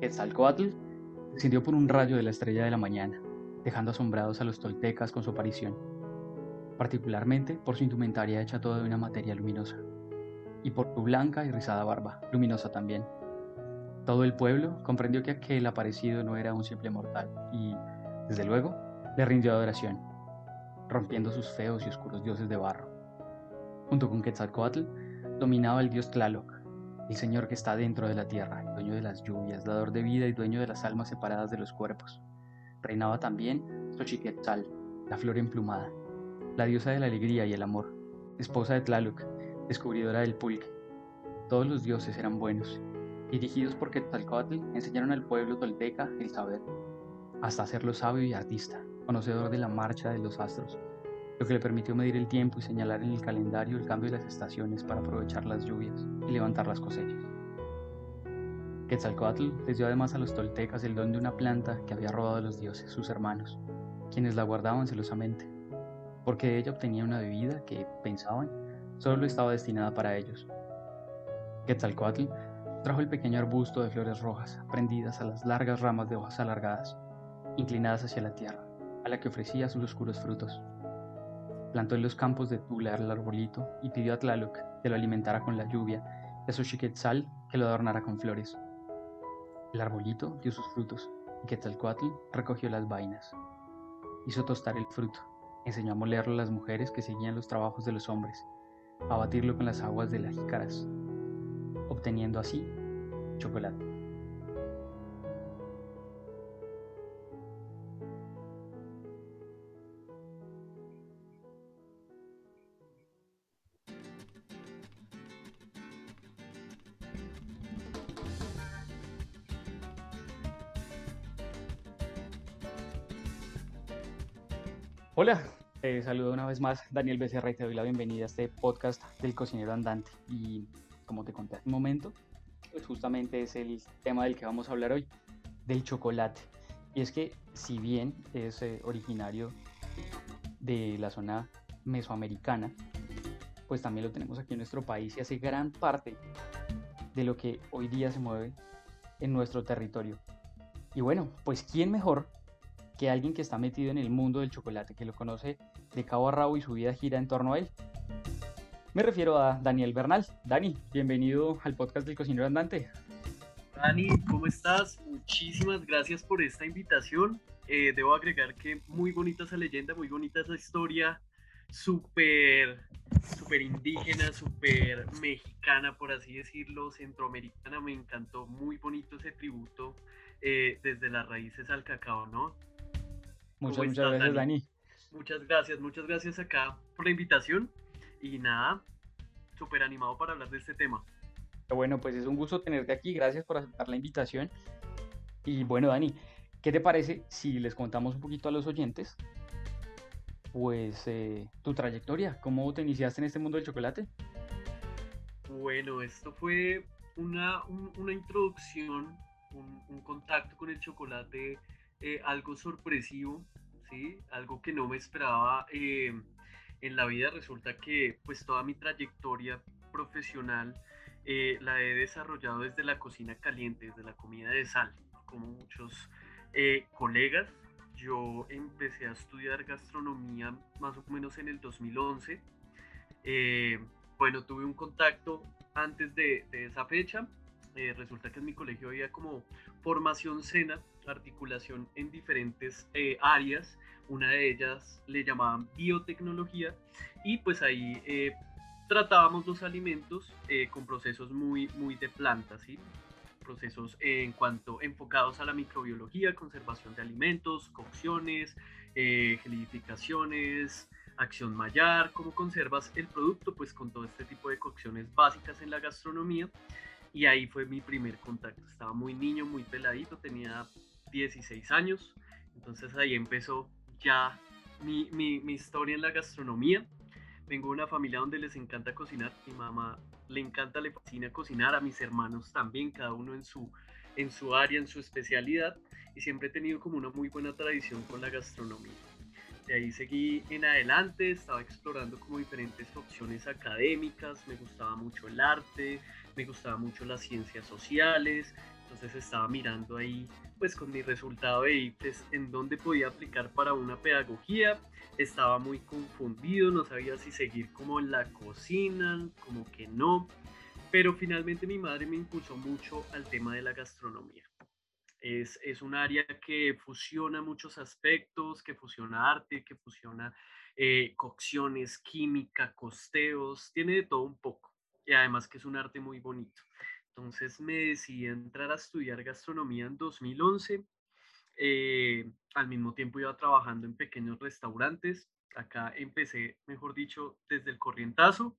Quetzalcoatl descendió por un rayo de la estrella de la mañana, dejando asombrados a los toltecas con su aparición, particularmente por su indumentaria hecha toda de una materia luminosa, y por su blanca y rizada barba, luminosa también. Todo el pueblo comprendió que aquel aparecido no era un simple mortal, y, desde luego, le rindió adoración, rompiendo sus feos y oscuros dioses de barro. Junto con Quetzalcoatl, dominaba el dios Tlaloc, el Señor que está dentro de la tierra, dueño de las lluvias, dador de vida y dueño de las almas separadas de los cuerpos. Reinaba también Xochiquetzal, la flor emplumada, la diosa de la alegría y el amor, esposa de Tlaloc, descubridora del pulque. Todos los dioses eran buenos. Dirigidos por Quetzalcoatl, enseñaron al pueblo tolteca el saber, hasta hacerlo sabio y artista, conocedor de la marcha de los astros, lo que le permitió medir el tiempo y señalar en el calendario el cambio de las estaciones para aprovechar las lluvias y levantar las cosechas. Quetzalcoatl les dio además a los toltecas el don de una planta que había robado a los dioses, sus hermanos, quienes la guardaban celosamente, porque de ella obtenía una bebida que, pensaban, solo estaba destinada para ellos. Quetzalcoatl trajo el pequeño arbusto de flores rojas, prendidas a las largas ramas de hojas alargadas, inclinadas hacia la tierra, a la que ofrecía sus oscuros frutos. Plantó en los campos de Tula el arbolito y pidió a Tlaloc que lo alimentara con la lluvia y a Xochiquetzal que lo adornara con flores. El arbolito dio sus frutos y Quetzalcoatl recogió las vainas. Hizo tostar el fruto, enseñó a molerlo a las mujeres que seguían los trabajos de los hombres, a batirlo con las aguas de las jícaras, obteniendo así chocolate. Hola, te saludo una vez más Daniel Becerra y te doy la bienvenida a este podcast del cocinero andante. Y como te conté hace un momento, pues justamente es el tema del que vamos a hablar hoy, del chocolate. Y es que si bien es eh, originario de la zona mesoamericana, pues también lo tenemos aquí en nuestro país y hace gran parte de lo que hoy día se mueve en nuestro territorio. Y bueno, pues ¿quién mejor que alguien que está metido en el mundo del chocolate, que lo conoce de cabo a rabo y su vida gira en torno a él. Me refiero a Daniel Bernal. Dani, bienvenido al podcast del cocinero andante. Dani, ¿cómo estás? Muchísimas gracias por esta invitación. Eh, debo agregar que muy bonita esa leyenda, muy bonita esa historia, súper, súper indígena, súper mexicana, por así decirlo, centroamericana. Me encantó, muy bonito ese tributo eh, desde las raíces al cacao, ¿no? Muchas, muchas gracias, Dani? Muchas gracias, muchas gracias acá por la invitación. Y nada, súper animado para hablar de este tema. Bueno, pues es un gusto tenerte aquí. Gracias por aceptar la invitación. Y bueno, Dani, ¿qué te parece si les contamos un poquito a los oyentes? Pues eh, tu trayectoria, ¿cómo te iniciaste en este mundo del chocolate? Bueno, esto fue una, una introducción, un, un, contacto con el chocolate eh, algo sorpresivo, ¿sí? Algo que no me esperaba eh, en la vida. Resulta que pues toda mi trayectoria profesional eh, la he desarrollado desde la cocina caliente, desde la comida de sal, como muchos colegas. Yo empecé a estudiar gastronomía más o menos en el 2011. bueno, tuve un contacto antes de, de esa fecha eh, resulta que en mi colegio había como formación cena, articulación en diferentes eh, áreas, una de ellas le llamaban biotecnología y pues ahí eh, tratábamos los alimentos con procesos muy, muy de plantas, ¿sí? procesos en cuanto enfocados a la microbiología, conservación de alimentos, cocciones, gelificaciones, acción mayar, cómo conservas el producto, pues con todo este tipo de cocciones básicas en la gastronomía. Y ahí fue mi primer contacto. Estaba muy niño, muy peladito, tenía 16 años. Entonces ahí empezó ya mi, mi, historia en la gastronomía. Vengo de una familia donde les encanta cocinar. Mi mamá le encanta, le fascina cocinar. A mis hermanos también, cada uno en su, en su área, en su especialidad. Y siempre he tenido como una muy buena tradición con la gastronomía. De ahí seguí en adelante, estaba explorando como diferentes opciones académicas, me gustaba mucho el arte, me gustaba mucho las ciencias sociales Entonces estaba mirando ahí, pues con mi resultado de IPES, en dónde podía aplicar para una pedagogía. Estaba muy confundido, no sabía si seguir como la cocina, como que no. Pero finalmente mi madre me impulsó mucho al tema de la gastronomía. Es, es, un área que fusiona muchos aspectos, que fusiona arte, que fusiona eh, cocciones, química, costeos, tiene de todo un poco. Y además que es un arte muy bonito. Entonces me decidí a entrar a estudiar gastronomía en 2011. Eh, al mismo tiempo iba trabajando en pequeños restaurantes. Acá empecé, mejor dicho, desde el corrientazo,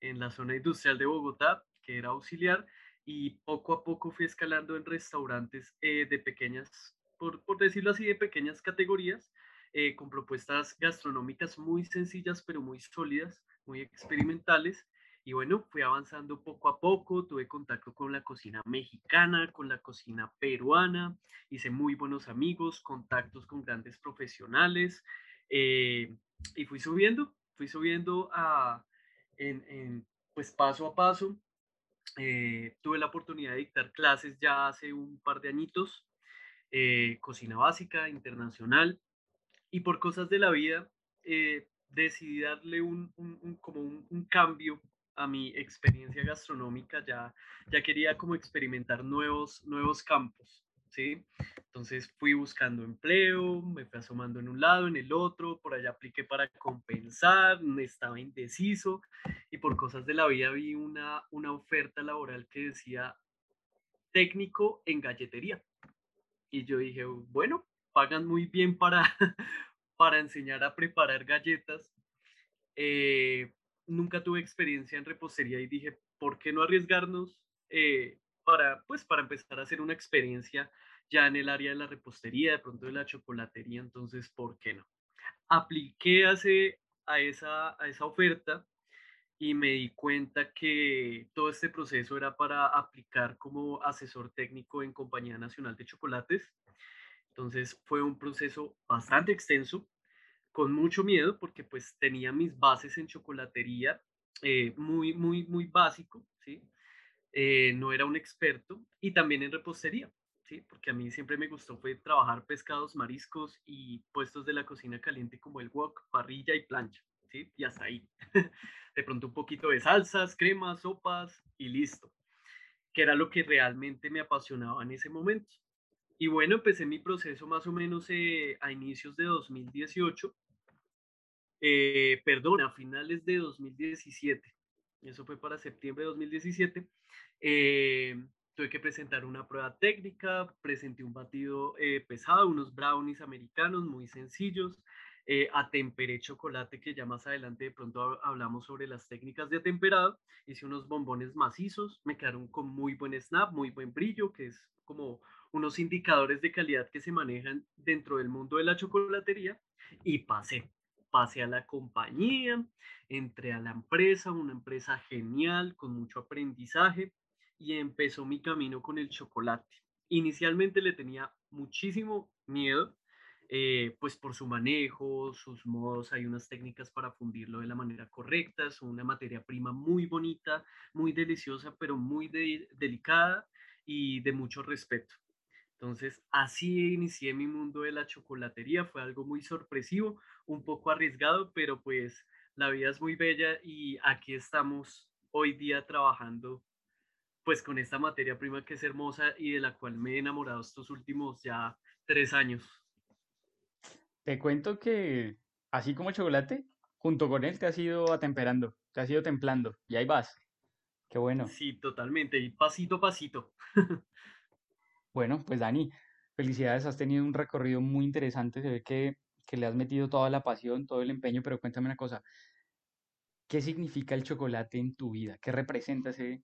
en la zona industrial de Bogotá, que era auxiliar, y poco a poco fui escalando en restaurantes eh, de pequeñas, por, por, decirlo así, de pequeñas categorías, eh, con propuestas gastronómicas muy sencillas, pero muy sólidas, muy experimentales. Y bueno, fui avanzando poco a poco, tuve contacto con la cocina mexicana, con la cocina peruana, hice muy buenos amigos, contactos con grandes profesionales eh, y fui subiendo, fui subiendo a, en, en, pues paso a paso eh, tuve la oportunidad de dictar clases ya hace un par de añitos, eh, cocina básica, internacional, y por cosas de la vida eh, decidí darle un, un, como un, un, cambio a mi experiencia gastronómica, ya, ya quería como experimentar nuevos, nuevos campos. ¿sí? Entonces fui buscando empleo, me fui asomando en un lado, en el otro, por allá apliqué para compensar, estaba indeciso y por cosas de la vida vi una, una oferta laboral que decía técnico en galletería. Y yo dije, bueno, pagan muy bien para, para enseñar a preparar galletas. Eh, nunca tuve experiencia en repostería y dije, ¿por qué no arriesgarnos eh, para, pues, para empezar a hacer una experiencia ya en el área de la repostería, de pronto de la chocolatería, entonces, ¿por qué no? Apliqué hace, a, esa, a esa oferta y me di cuenta que todo este proceso era para aplicar como asesor técnico en Compañía Nacional de Chocolates. Entonces fue un proceso bastante extenso, con mucho miedo, porque pues tenía mis bases en chocolatería, eh, muy, muy, muy básico, ¿sí? Eh, no era un experto, y también en repostería, ¿sí? Porque a mí siempre me gustó fue trabajar pescados, mariscos y puestos de la cocina caliente como el wok, parrilla y plancha, ¿sí? Y hasta ahí. de pronto un poquito de salsas, cremas, sopas y listo, que era lo que realmente me apasionaba en ese momento. Y bueno, empecé mi proceso más o menos eh, a inicios de 2018, eh, perdón, a finales de 2017 eso fue para septiembre de 2017, eh, tuve que presentar una prueba técnica, presenté un batido eh, pesado, unos brownies americanos muy sencillos, eh, atemperé chocolate, que ya más adelante de pronto hablamos sobre las técnicas de atemperado, hice unos bombones macizos, me quedaron con muy buen snap, muy buen brillo, que es como unos indicadores de calidad que se manejan dentro del mundo de la chocolatería, y pasé pasé a la compañía, entré a la empresa, una empresa genial, con mucho aprendizaje, y empezó mi camino con el chocolate. Inicialmente le tenía muchísimo miedo, eh, pues por su manejo, sus modos, hay unas técnicas para fundirlo de la manera correcta, es una materia prima muy bonita, muy deliciosa, pero muy delicada y de mucho respeto. Entonces, así inicié mi mundo de la chocolatería, fue algo muy sorpresivo, un poco arriesgado, pero pues la vida es muy bella y aquí estamos hoy día trabajando pues con esta materia prima que es hermosa y de la cual me he enamorado estos últimos ya tres años. Te cuento que así como chocolate, junto con él te has ido atemperando, te has ido templando y ahí vas. Qué bueno. Sí, totalmente, y pasito a pasito. Bueno, pues Dani, felicidades, has tenido un recorrido muy interesante, se ve que, que le has metido toda la pasión, todo el empeño, pero cuéntame una cosa, ¿qué significa el chocolate en tu vida? ¿Qué representa ese,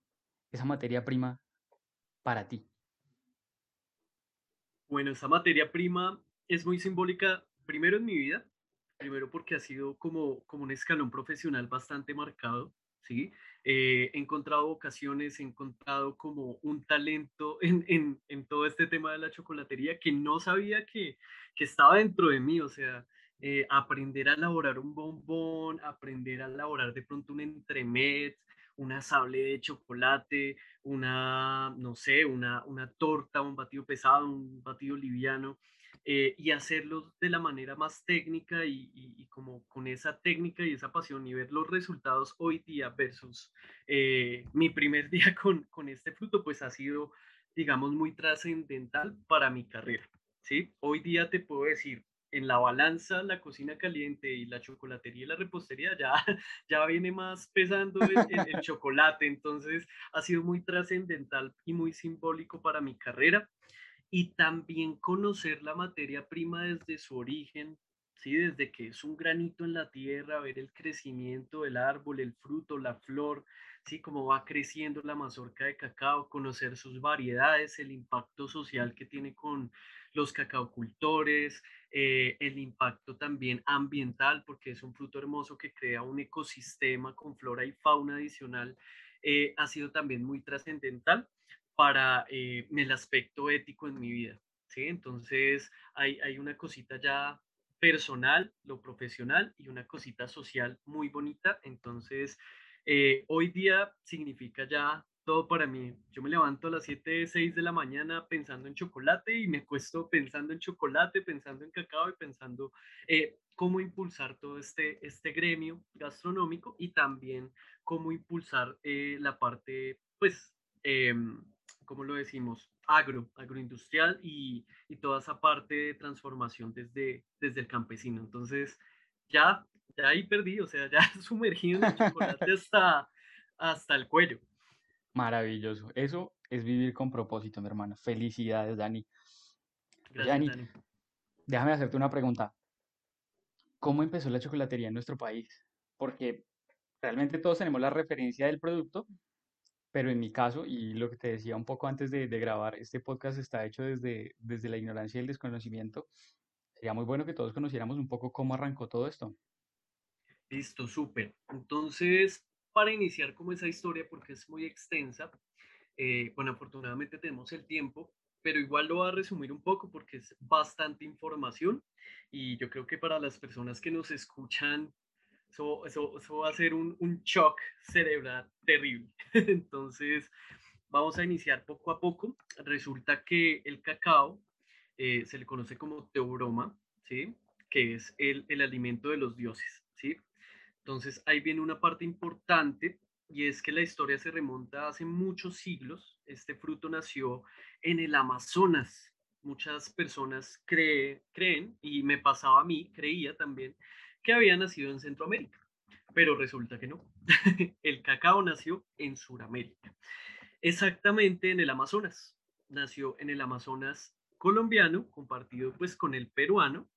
esa materia prima para ti? Bueno, esa materia prima es muy simbólica, primero en mi vida, primero porque ha sido como, como un escalón profesional bastante marcado, ¿sí? Eh, he encontrado vocaciones, he encontrado como un talento en, todo este tema de la chocolatería que no sabía que, que estaba dentro de mí, o sea, eh, aprender a elaborar un bombón, aprender a elaborar de pronto un entremet, una sable de chocolate, una, no sé, una, una torta, un batido pesado, un batido liviano, eh, y hacerlo de la manera más técnica y, como con esa técnica y esa pasión y ver los resultados hoy día versus eh, mi primer día con, con este fruto, pues ha sido, digamos, muy trascendental para mi carrera. ¿sí? Hoy día te puedo decir, en la balanza la cocina caliente y la chocolatería y la repostería ya, ya viene más pesando el, el chocolate, entonces ha sido muy trascendental y muy simbólico para mi carrera y también conocer la materia prima desde su origen, ¿sí? desde que es un granito en la tierra, ver el crecimiento del árbol, el fruto, la flor, ¿sí? cómo va creciendo la mazorca de cacao, conocer sus variedades, el impacto social que tiene con los cacaocultores, eh, el impacto también ambiental, porque es un fruto hermoso que crea un ecosistema con flora y fauna adicional, eh, ha sido también muy trascendental para eh, el aspecto ético en mi vida. ¿sí? Entonces hay, hay una cosita ya personal, lo profesional y una cosita social muy bonita. Entonces, eh, hoy día significa ya todo para mí. Yo me levanto a las 7, 6 de la mañana pensando en chocolate y me cuesto pensando en chocolate, pensando en cacao y pensando eh, cómo impulsar todo este, este gremio gastronómico y también cómo impulsar la parte, pues, em, ¿cómo lo decimos? Agro, agroindustrial y, y, toda esa parte de transformación desde, desde el campesino. Entonces, ya, ya ahí perdí, o sea, ya sumergido en el chocolate hasta, hasta el cuello. Maravilloso. Eso es vivir con propósito, mi hermano. Felicidades, Dani. Gracias, Dani. Déjame hacerte una pregunta. ¿Cómo empezó la chocolatería en nuestro país? Porque realmente todos tenemos la referencia del producto, pero en mi caso, y lo que te decía un poco antes de, grabar, este podcast está hecho desde, desde la ignorancia y el desconocimiento. Sería muy bueno que todos conociéramos un poco cómo arrancó todo esto. Listo, súper. Entonces, para iniciar como esa historia, porque es muy extensa, eh, bueno, afortunadamente tenemos el tiempo, pero igual lo voy a resumir un poco porque es bastante información y yo creo que para las personas que nos escuchan eso, eso, va a ser un, un shock cerebral terrible. Entonces, vamos a iniciar poco a poco. Resulta que el cacao eh, se le conoce como teobroma, ¿sí? Que es el, el alimento de los dioses, ¿sí? Entonces, ahí viene una parte importante y es que la historia se remonta hace muchos siglos. Este fruto nació en el Amazonas. Muchas personas cree, creen, y me pasaba a mí, creía también, que había nacido en Centroamérica, pero resulta que no. el cacao nació en Sudamérica, exactamente en el Amazonas. Nació en el Amazonas colombiano, compartido pues con el peruano,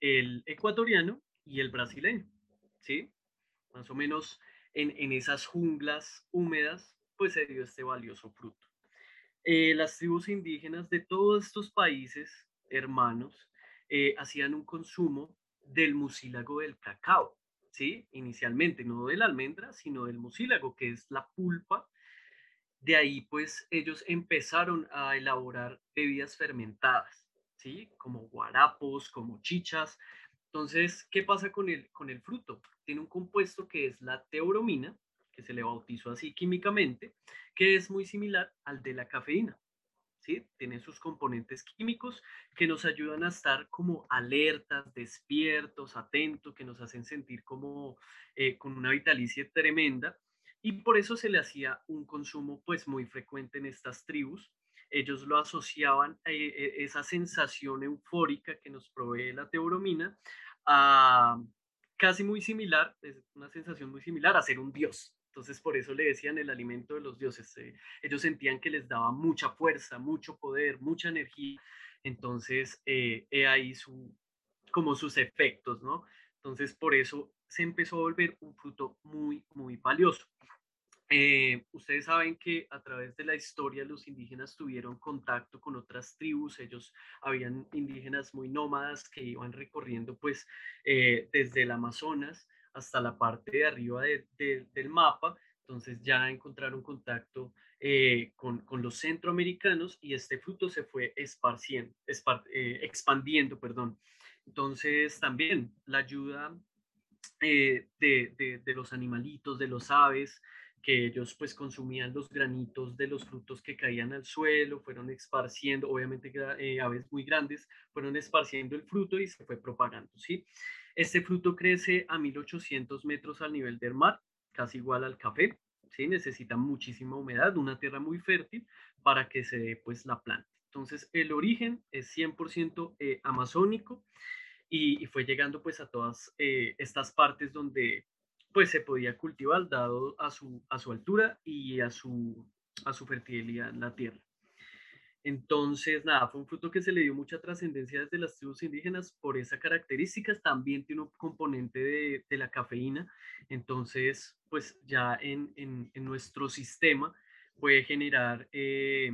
el ecuatoriano y el brasileño, ¿sí? Más o menos en, en esas junglas húmedas, pues se dio este valioso fruto. Eh, las tribus indígenas de todos estos países hermanos eh, hacían un consumo del mucílago del cacao, ¿sí? Inicialmente, no de la almendra, sino del mucílago, que es la pulpa. De ahí, pues, ellos empezaron a elaborar bebidas fermentadas, ¿sí? Como guarapos, como chichas. Entonces, ¿qué pasa con el, con el fruto? Tiene un compuesto que es la teobromina, que se le bautizó así químicamente, que es muy similar al de la cafeína. ¿Sí? Tienen sus componentes químicos que nos ayudan a estar como alertas, despiertos, atentos, que nos hacen sentir como eh, con una vitalicia tremenda. Y por eso se le hacía un consumo pues muy frecuente en estas tribus. Ellos lo asociaban a eh, eh, esa sensación eufórica que nos provee la teobromina a casi muy similar, es una sensación muy similar a ser un dios, entonces por eso le decían el alimento de los dioses. Eh, ellos sentían que les daba mucha fuerza, mucho poder, mucha energía. Entonces, eh, ahí su, como sus efectos, ¿no? Entonces por eso se empezó a volver un fruto muy, muy valioso. Eh, ustedes saben que a través de la historia los indígenas tuvieron contacto con otras tribus, ellos habían indígenas muy nómadas que iban recorriendo pues eh, desde el Amazonas hasta la parte de arriba del mapa, entonces ya encontraron contacto eh, con, los centroamericanos y este fruto se fue esparciendo, eh, expandiendo, perdón. Entonces también la ayuda eh, de, los animalitos, de los aves, que ellos pues consumían los granitos de los frutos que caían al suelo, fueron esparciendo, obviamente aves muy grandes, fueron esparciendo el fruto y se fue propagando, ¿sí? Este fruto crece a 1800 metros al nivel del mar, casi igual al café, ¿sí? Necesita muchísima humedad, una tierra muy fértil para que se dé pues la planta. Entonces el origen es 100% eh, amazónico y, fue llegando pues a todas eh, estas partes donde pues se podía cultivar dado a su, a su altura y a su, a su fertilidad en la tierra. Entonces, nada, fue un fruto que se le dio mucha trascendencia desde las tribus indígenas por esas características. También tiene un componente de, de la cafeína. Entonces, pues ya en, en, nuestro sistema puede generar eh,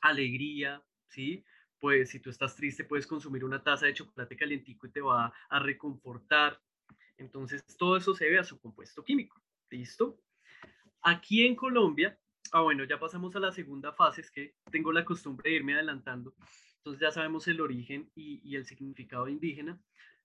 alegría, ¿sí? Pues si tú estás triste, puedes consumir una taza de chocolate calientico y te va a reconfortar. Entonces, todo eso se debe a su compuesto químico. ¿Listo? Aquí en Colombia, ah, bueno, ya pasamos a la segunda fase, es que tengo la costumbre de irme adelantando. Entonces ya sabemos el origen y, el significado indígena.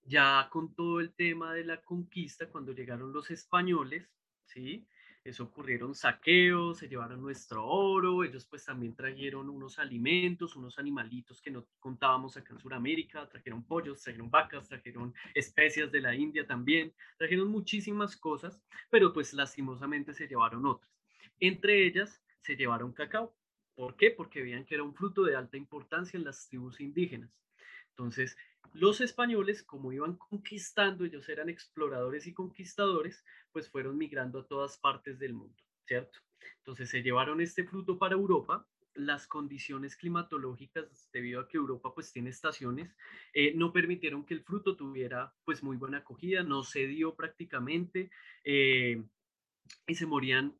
Ya con todo el tema de la conquista, cuando llegaron los españoles, ¿sí? eso ocurrieron saqueos, se llevaron nuestro oro, ellos pues también trajeron unos alimentos, unos animalitos que no contábamos acá en Sudamérica, trajeron pollos, trajeron vacas, trajeron especias de la India también, trajeron muchísimas cosas, pero pues lastimosamente se llevaron otras. Entre ellas se llevaron cacao. ¿Por qué? Porque veían que era un fruto de alta importancia en las tribus indígenas. Entonces, los españoles, como iban conquistando, ellos eran exploradores y conquistadores, pues fueron migrando a todas partes del mundo, ¿cierto? Entonces se llevaron este fruto para Europa. Las condiciones climatológicas, debido a que Europa pues tiene estaciones, eh, no permitieron que el fruto tuviera pues muy buena acogida, no se dio prácticamente eh, y se morían,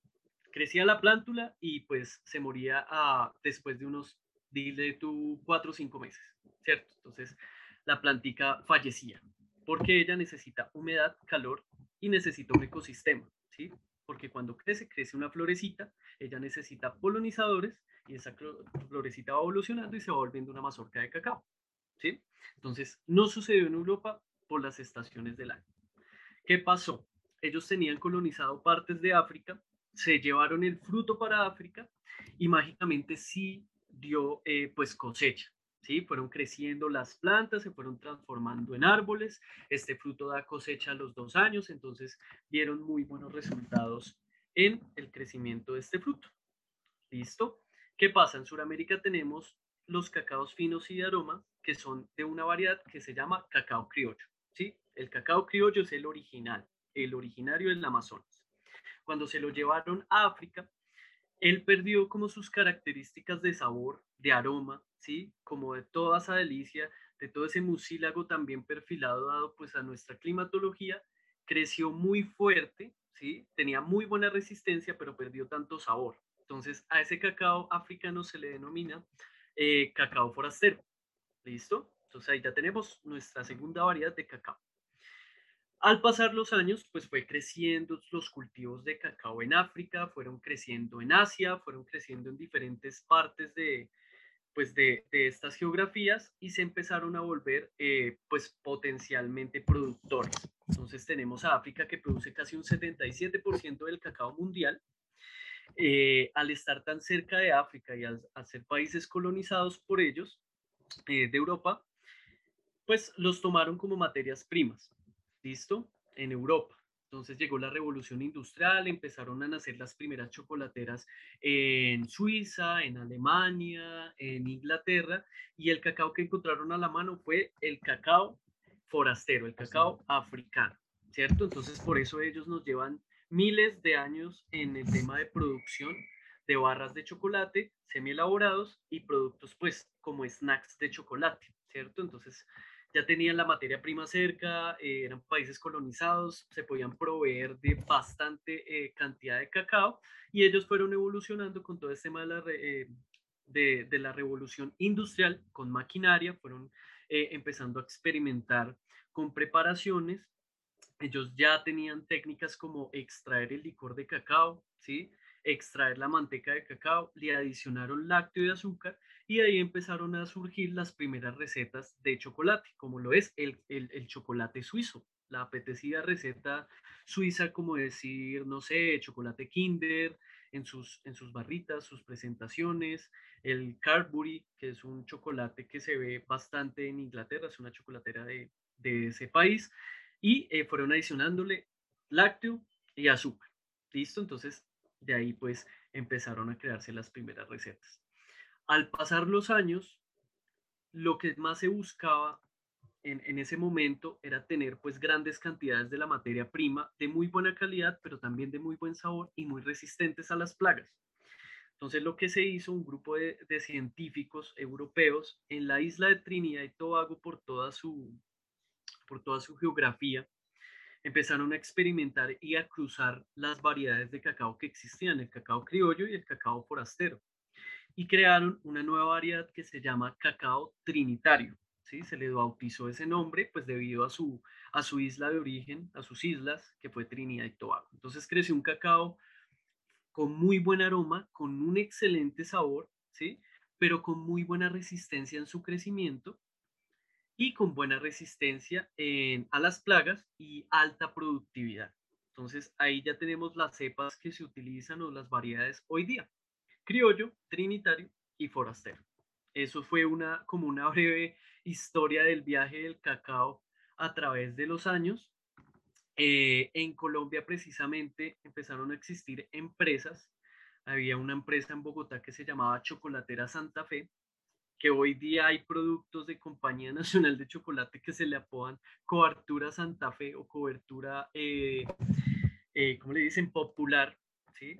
crecía la plántula y pues se moría a, después de unos, dile tú, cuatro o cinco meses, ¿cierto? Entonces la plantica fallecía, porque ella necesita humedad, calor y necesita un ecosistema, ¿sí? Porque cuando crece, crece una florecita, ella necesita polinizadores y esa florecita va evolucionando y se va volviendo una mazorca de cacao, ¿sí? Entonces, no sucedió en Europa por las estaciones del año. ¿Qué pasó? Ellos tenían colonizado partes de África, se llevaron el fruto para África y mágicamente sí dio eh, pues cosecha. ¿sí? Fueron creciendo las plantas, se fueron transformando en árboles, este fruto da cosecha a los dos años, entonces dieron muy buenos resultados en el crecimiento de este fruto. ¿Listo? ¿Qué pasa? En Sudamérica tenemos los cacaos finos y de aroma, que son de una variedad que se llama cacao criollo, ¿sí? El cacao criollo es el original, el originario del Amazonas. Cuando se lo llevaron a África, él perdió como sus características de sabor, de aroma, ¿sí? Como de toda esa delicia, de todo ese mucílago también perfilado dado pues a nuestra climatología, creció muy fuerte, ¿sí? Tenía muy buena resistencia, pero perdió tanto sabor. Entonces, a ese cacao africano se le denomina eh, cacao forastero. ¿Listo? Entonces ahí ya tenemos nuestra segunda variedad de cacao. Al pasar los años, pues fue creciendo los cultivos de cacao en África, fueron creciendo en Asia, fueron creciendo en diferentes partes de, pues de, estas geografías y se empezaron a volver eh, pues potencialmente productores. Entonces tenemos a África que produce casi un 77% del cacao mundial. Eh, al estar tan cerca de África y al, ser países colonizados por ellos eh, de Europa, pues los tomaron como materias primas. ¿Listo? En Europa. Entonces llegó la revolución industrial, empezaron a nacer las primeras chocolateras en Suiza, en Alemania, en Inglaterra, y el cacao que encontraron a la mano fue el cacao forastero, el cacao africano, ¿cierto? Entonces por eso ellos nos llevan miles de años en el tema de producción de barras de chocolate semi elaborados y productos pues como snacks de chocolate, ¿cierto? Entonces ya tenían la materia prima cerca, eh, eran países colonizados, se podían proveer de bastante eh, cantidad de cacao y ellos fueron evolucionando con todo este tema de la, eh, de, la revolución industrial, con maquinaria, fueron empezando a experimentar con preparaciones. Ellos ya tenían técnicas como extraer el licor de cacao, ¿sí? extraer la manteca de cacao, le adicionaron lácteo y azúcar y ahí empezaron a surgir las primeras recetas de chocolate, como lo es el, el, chocolate suizo, la apetecida receta suiza, como decir, no sé, chocolate Kinder en sus, en sus barritas, sus presentaciones, el Carbury, que es un chocolate que se ve bastante en Inglaterra, es una chocolatera de, de ese país, y eh, fueron adicionándole lácteo y azúcar. ¿Listo? Entonces, de ahí pues empezaron a crearse las primeras recetas. Al pasar los años, lo que más se buscaba en, en, ese momento era tener pues grandes cantidades de la materia prima de muy buena calidad, pero también de muy buen sabor y muy resistentes a las plagas. Entonces lo que se hizo, un grupo de, de científicos europeos en la isla de Trinidad y Tobago por toda su, por toda su geografía, empezaron a experimentar y a cruzar las variedades de cacao que existían, el cacao criollo y el cacao forastero. Y crearon una nueva variedad que se llama cacao trinitario. ¿sí? Se le bautizó ese nombre pues debido a su, a su isla de origen, a sus islas, que fue Trinidad y Tobago. Entonces creció un cacao con muy buen aroma, con un excelente sabor, ¿sí? pero con muy buena resistencia en su crecimiento y con buena resistencia a las plagas y alta productividad. Entonces ahí ya tenemos las cepas que se utilizan o las variedades hoy día. Criollo, trinitario y forastero. Eso fue una como una breve historia del viaje del cacao a través de los años. Eh, en Colombia precisamente empezaron a existir empresas. Había una empresa en Bogotá que se llamaba Chocolatera Santa Fe, que hoy día hay productos de Compañía Nacional de Chocolate que se le apodan cobertura Santa Fe o cobertura, eh, eh, ¿cómo le dicen? Popular, ¿sí?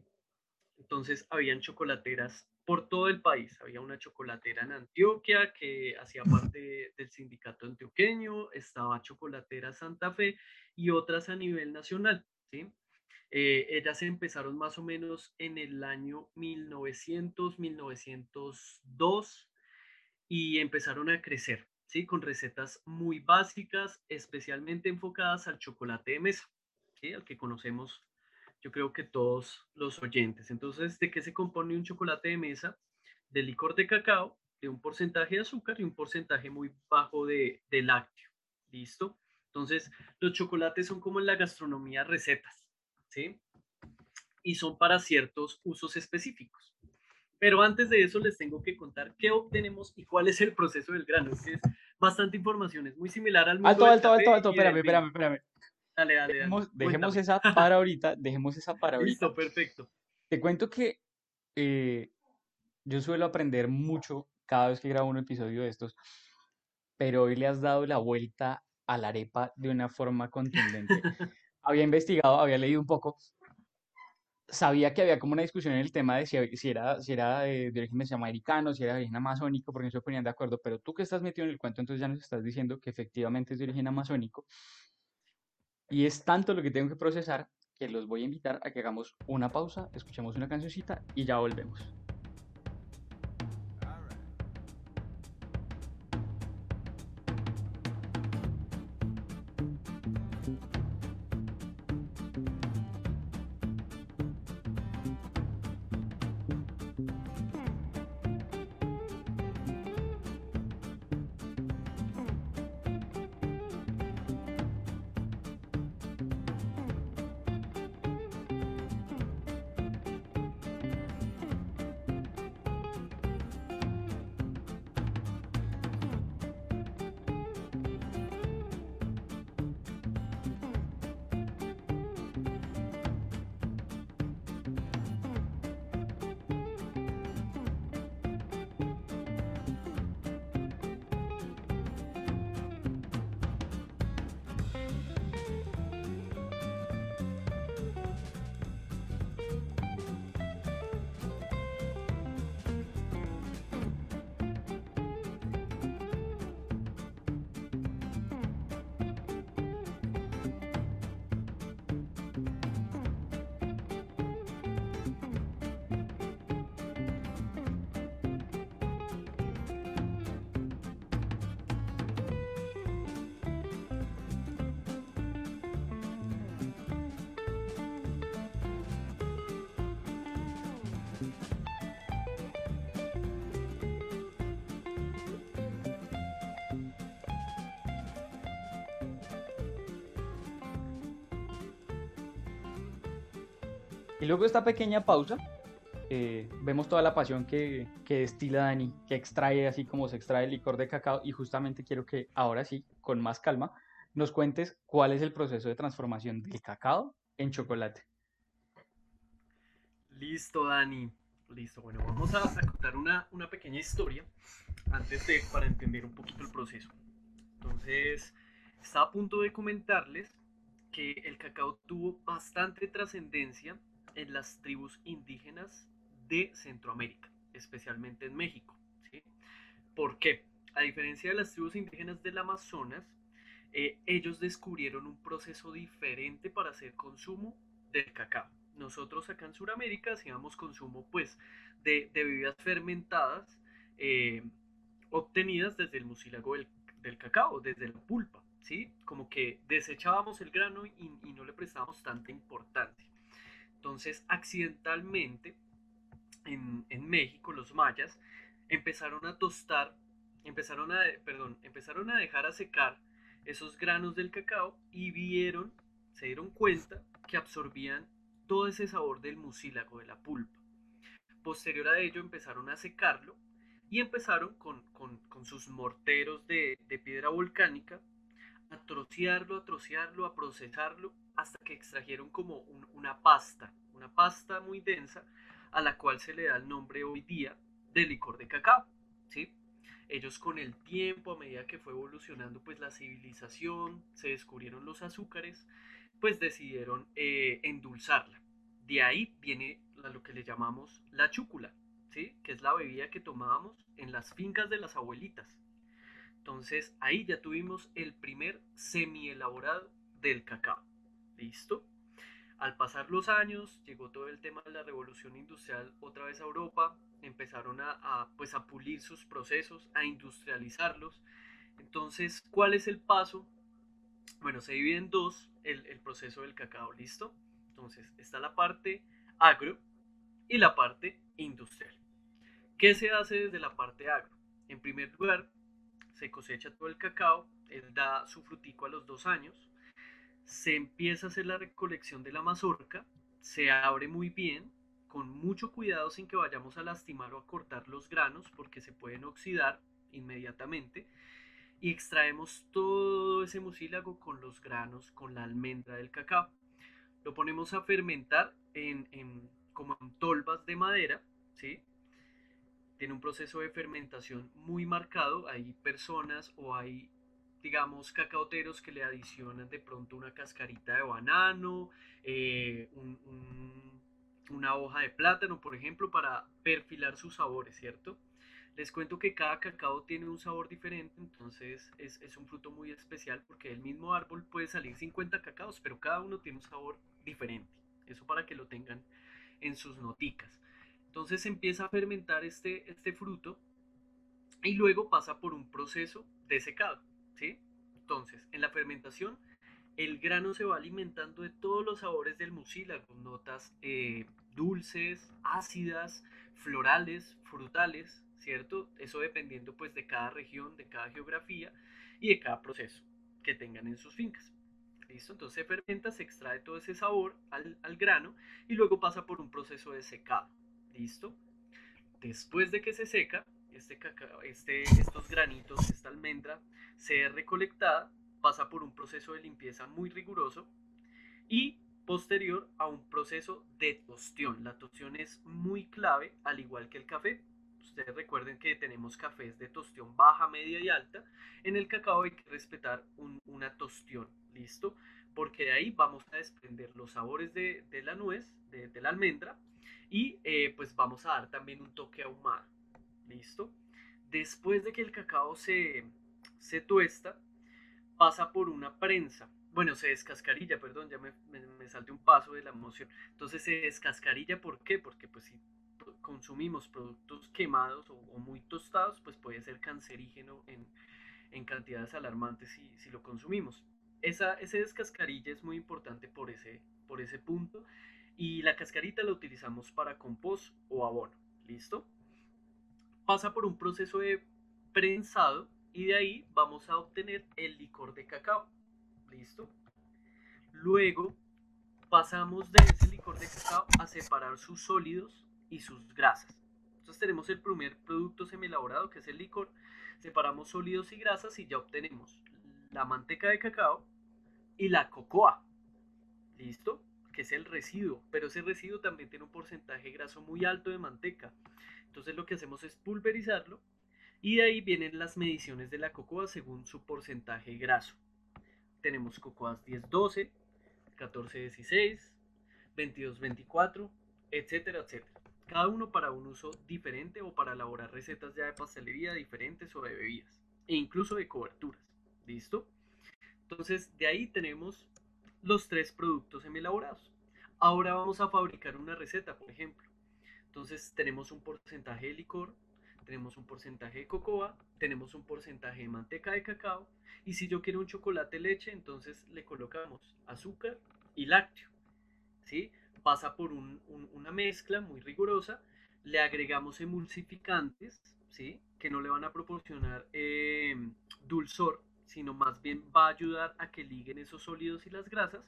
Entonces, habían chocolateras por todo el país. Había una chocolatera en Antioquia que hacía parte del sindicato antioqueño, estaba Chocolatera Santa Fe y otras a nivel nacional, ¿sí? Eh, ellas empezaron más o menos en el año 1900, 1902 y empezaron a crecer, ¿sí? Con recetas muy básicas, especialmente enfocadas al chocolate de mesa, ¿sí? Al que conocemos, yo creo que todos los oyentes. Entonces, ¿de qué se compone un chocolate de mesa? De licor de cacao, de un porcentaje de azúcar y un porcentaje muy bajo de, de lácteo. ¿Listo? Entonces, los chocolates son como en la gastronomía recetas, ¿sí? Y son para ciertos usos específicos. Pero antes de eso les tengo que contar qué obtenemos y cuál es el proceso del grano. Es, es bastante información, es muy similar al mundo Alto, alto, alto, alto, espérame, espérame, espérame. Dale, dale, dejemos, dejemos esa para ahorita, dejemos esa para ahorita. Listo, perfecto. Te cuento que eh, yo suelo aprender mucho cada vez que grabo un episodio de estos, pero hoy le has dado la vuelta a la arepa de una forma contundente. había investigado, había leído un poco sabía que había como una discusión en el tema de si, era, si era de, origen mesoamericano, si era de origen amazónico, porque no se ponían de acuerdo, pero tú que estás metido en el cuento, entonces ya nos estás diciendo que efectivamente es de origen amazónico. Y es tanto lo que tengo que procesar que los voy a invitar a que hagamos una pausa, escuchemos una cancioncita y ya volvemos. Y luego esta pequeña pausa, eh, vemos toda la pasión que, que destila Dani, que extrae así como se extrae el licor de cacao y justamente quiero que ahora sí, con más calma, nos cuentes cuál es el proceso de transformación del cacao en chocolate. Listo, Dani. Listo, bueno, vamos a, contar una, una, pequeña historia antes de, para entender un poquito el proceso. Entonces, estaba a punto de comentarles que el cacao tuvo bastante trascendencia en las tribus indígenas de Centroamérica, especialmente en México. ¿sí? ¿Por qué? A diferencia de las tribus indígenas del Amazonas, eh, ellos descubrieron un proceso diferente para hacer consumo del cacao. Nosotros acá en Sudamérica hacíamos consumo pues de, bebidas fermentadas eh, obtenidas desde el mucílago del, cacao, desde la pulpa, ¿sí? Como que desechábamos el grano y, y no le prestábamos tanta importancia. Entonces, accidentalmente, en, México, los mayas empezaron a tostar, empezaron a, perdón, empezaron a dejar a secar esos granos del cacao y vieron, se dieron cuenta que absorbían todo ese sabor del mucílago, de la pulpa. Posterior a ello empezaron a secarlo y empezaron con, sus morteros de, piedra volcánica a trocearlo, a trocearlo, a procesarlo hasta que extrajeron como una pasta, una pasta muy densa a la cual se le da el nombre hoy día de licor de cacao, ¿sí? Ellos con el tiempo, a medida que fue evolucionando pues la civilización, se descubrieron los azúcares, pues decidieron eh, endulzarla. De ahí viene lo que le llamamos la chúcula, ¿sí? que es la bebida que tomábamos en las fincas de las abuelitas. Entonces ahí ya tuvimos el primer semi elaborado del cacao. ¿Listo? Al pasar los años, llegó todo el tema de la revolución industrial otra vez a Europa, empezaron a, pues a pulir sus procesos, a industrializarlos. Entonces, ¿cuál es el paso? Bueno, se divide en dos el, proceso del cacao, ¿listo? Entonces, está la parte agro y la parte industrial. ¿Qué se hace desde la parte agro? En primer lugar, se cosecha todo el cacao, él da su frutico a los dos años, se empieza a hacer la recolección de la mazorca, se abre muy bien, con mucho cuidado sin que vayamos a lastimar o a cortar los granos porque se pueden oxidar inmediatamente y extraemos todo ese mucílago con los granos, con la almendra del cacao. Lo ponemos a fermentar en, como en tolvas de madera, ¿sí? Tiene un proceso de fermentación muy marcado. Hay personas o hay digamos, cacaoteros que le adicionan de pronto una cascarita de banano, eh, una hoja de plátano, por ejemplo, para perfilar sus sabores, ¿cierto? Les cuento que cada cacao tiene un sabor diferente, entonces es, un fruto muy especial porque del mismo árbol puede salir 50 cacaos, pero cada uno tiene un sabor diferente. Eso para que lo tengan en sus noticas. Entonces empieza a fermentar este, este fruto y luego pasa por un proceso de secado. ¿Sí? Entonces, en la fermentación, el grano se va alimentando de todos los sabores del mucílago, notas eh, dulces, ácidas, florales, frutales, ¿cierto? Eso dependiendo pues de cada región, de cada geografía y de cada proceso que tengan en sus fincas. ¿Listo? Entonces se fermenta, se extrae todo ese sabor al, al grano y luego pasa por un proceso de secado. ¿Listo? Después de que se seca, este cacao, este, estos granitos, esta almendra, se recolectada, pasa por un proceso de limpieza muy riguroso y posterior a un proceso de tostión. La tostión es muy clave, al igual que el café. Ustedes recuerden que tenemos cafés de tostión baja, media y alta. En el cacao hay que respetar una tostión, ¿listo? Porque de ahí vamos a desprender los sabores de, la nuez, de, la almendra, y eh, pues vamos a dar también un toque ahumado. ¿Listo? Después de que el cacao se, se tuesta, pasa por una prensa. Bueno, se descascarilla, perdón, ya me, me, salte un paso de la emoción. Entonces se descascarilla, ¿por qué? Porque pues si consumimos productos quemados o, muy tostados, pues puede ser cancerígeno en, en cantidades alarmantes si, si, lo consumimos. Esa, ese descascarilla es muy importante por ese, por ese punto. Y la cascarita la utilizamos para compost o abono. ¿Listo? Pasa por un proceso de prensado y de ahí vamos a obtener el licor de cacao. ¿Listo? Luego pasamos de ese licor de cacao a separar sus sólidos y sus grasas. Entonces tenemos el primer producto semi-elaborado, que es el licor. Separamos sólidos y grasas y ya obtenemos la manteca de cacao y la cocoa. ¿Listo? Que es el residuo. Pero ese residuo también tiene un porcentaje graso muy alto de manteca. Entonces lo que hacemos es pulverizarlo y de ahí vienen las mediciones de la cocoa según su porcentaje graso. Tenemos cocoas 10-12, 14-16, 22-24, etcétera, etcétera cada uno para un uso diferente o para elaborar recetas ya de pastelería diferentes o de bebidas e incluso de coberturas. ¿Listo? Entonces de ahí tenemos los tres productos semi-elaborados. Ahora vamos a fabricar una receta, por ejemplo. Entonces tenemos un porcentaje de licor, tenemos un porcentaje de cocoa, tenemos un porcentaje de manteca de cacao y si yo quiero un chocolate leche, entonces le colocamos azúcar y lácteo. ¿Sí? pasa por una mezcla muy rigurosa, le agregamos emulsificantes, ¿sí? que no le van a proporcionar em, dulzor, sino más bien va a ayudar a que liguen esos sólidos y las grasas,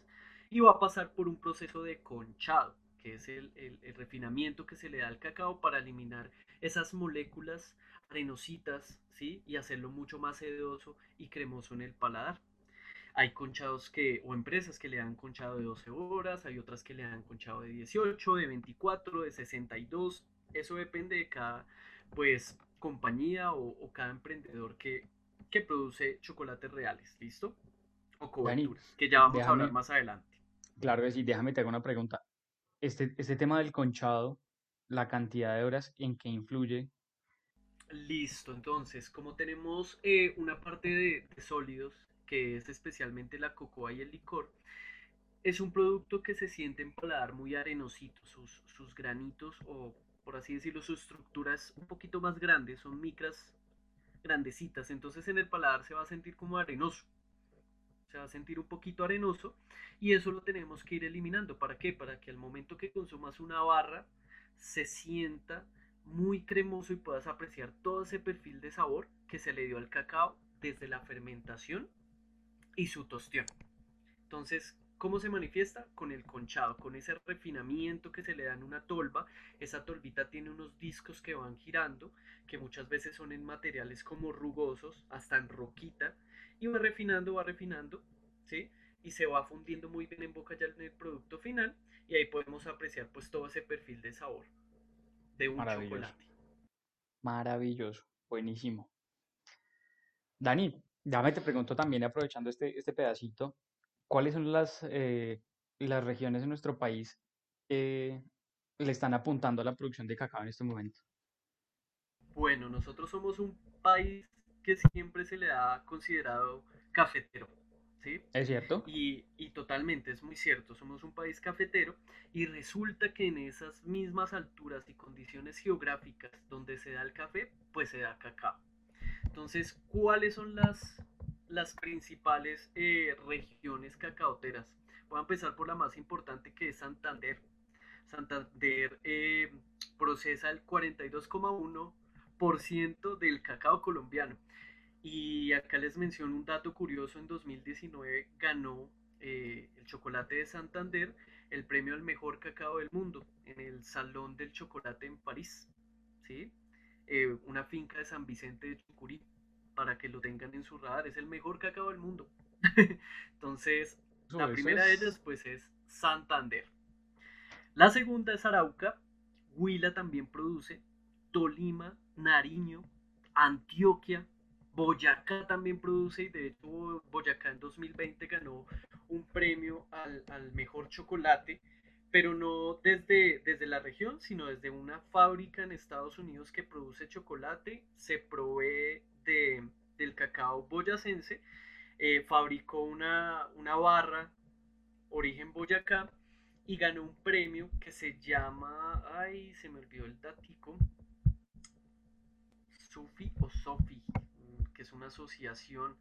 y va a pasar por un proceso de conchado, que es el, el refinamiento que se le da al cacao para eliminar esas moléculas arenositas, ¿sí? y hacerlo mucho más sedoso y cremoso en el paladar. Hay conchados que, o empresas que le dan conchado de 12 horas, hay otras que le dan conchado de 18, de 24, de 62. Eso depende de cada, pues, compañía o, cada emprendedor que, que produce chocolates reales, ¿listo? O coberturas, que ya vamos a hablar más adelante. Claro que sí, déjame te hago una pregunta. Este, este tema del conchado, la cantidad de horas en que influye. Listo, entonces, como tenemos eh, una parte de, sólidos que es especialmente la cocoa y el licor, es un producto que se siente en paladar muy arenosito, sus, sus granitos o por así decirlo, sus estructuras un poquito más grandes, son micras grandecitas, entonces en el paladar se va a sentir como arenoso, se va a sentir un poquito arenoso y eso lo tenemos que ir eliminando. ¿Para qué? Para que al momento que consumas una barra se sienta muy cremoso y puedas apreciar todo ese perfil de sabor que se le dio al cacao desde la fermentación y su tostión. Entonces, ¿cómo se manifiesta? Con el conchado, con ese refinamiento que se le da en una tolva. Esa tolvita tiene unos discos que van girando, que muchas veces son en materiales como rugosos, hasta en roquita, y va refinando, va refinando, ¿sí? Y se va fundiendo muy bien en boca ya en el producto final, y ahí podemos apreciar pues todo ese perfil de sabor de un chocolate. Maravilloso, buenísimo. Dani, me te pregunto también, aprovechando este, este pedacito, ¿cuáles son las, eh, las regiones en nuestro país que le están apuntando a la producción de cacao en este momento? Bueno, nosotros somos un país que siempre se le ha considerado cafetero, ¿sí? ¿Es cierto? Y, y, totalmente, es muy cierto, somos un país cafetero y resulta que en esas mismas alturas y condiciones geográficas donde se da el café, pues se da cacao. Entonces, ¿cuáles son las, las principales eh, regiones cacaoteras? Voy a empezar por la más importante que es Santander. Santander eh, procesa el 42,1% del cacao colombiano. Y acá les menciono un dato curioso, en 2019 ganó eh, el chocolate de Santander el premio al mejor cacao del mundo en el Salón del Chocolate en París. ¿sí? Eh, una finca de San Vicente de Chucurí para que lo tengan en su radar. Es el mejor cacao del mundo. Entonces, la primera de ellas pues es Santander. La segunda es Arauca. Huila también produce. Tolima, Nariño, Antioquia, Boyacá también produce y de hecho Boyacá en 2020 ganó un premio al, al mejor chocolate pero no desde, desde la región, sino desde una fábrica en Estados Unidos que produce chocolate, se provee de, del cacao boyacense, eh, fabricó una, una barra origen Boyacá y ganó un premio que se llama, ay, se me olvidó el datico, Sufi o Sofi, que es una asociación,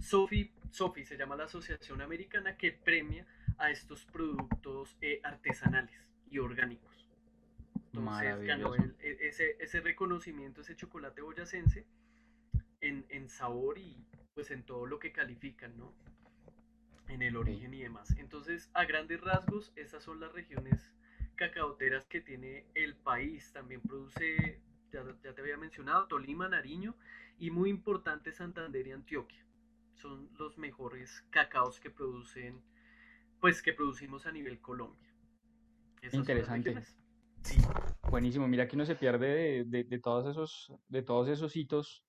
Sofi, Sofi se llama la asociación americana que premia a estos productos eh, artesanales y orgánicos. Entonces ganó e, ese, ese, reconocimiento, ese chocolate boyacense en, en, sabor y pues en todo lo que califican, ¿no? en el origen y demás. Entonces, a grandes rasgos, esas son las regiones cacaoteras que tiene el país. También produce, ya, ya, te había mencionado, Tolima, Nariño y muy importante Santander y Antioquia. Son los mejores cacaos que producen, pues que producimos a nivel Colombia. Interesante. Sí. Buenísimo, mira que uno se pierde de, de, todos esos, de todos esos hitos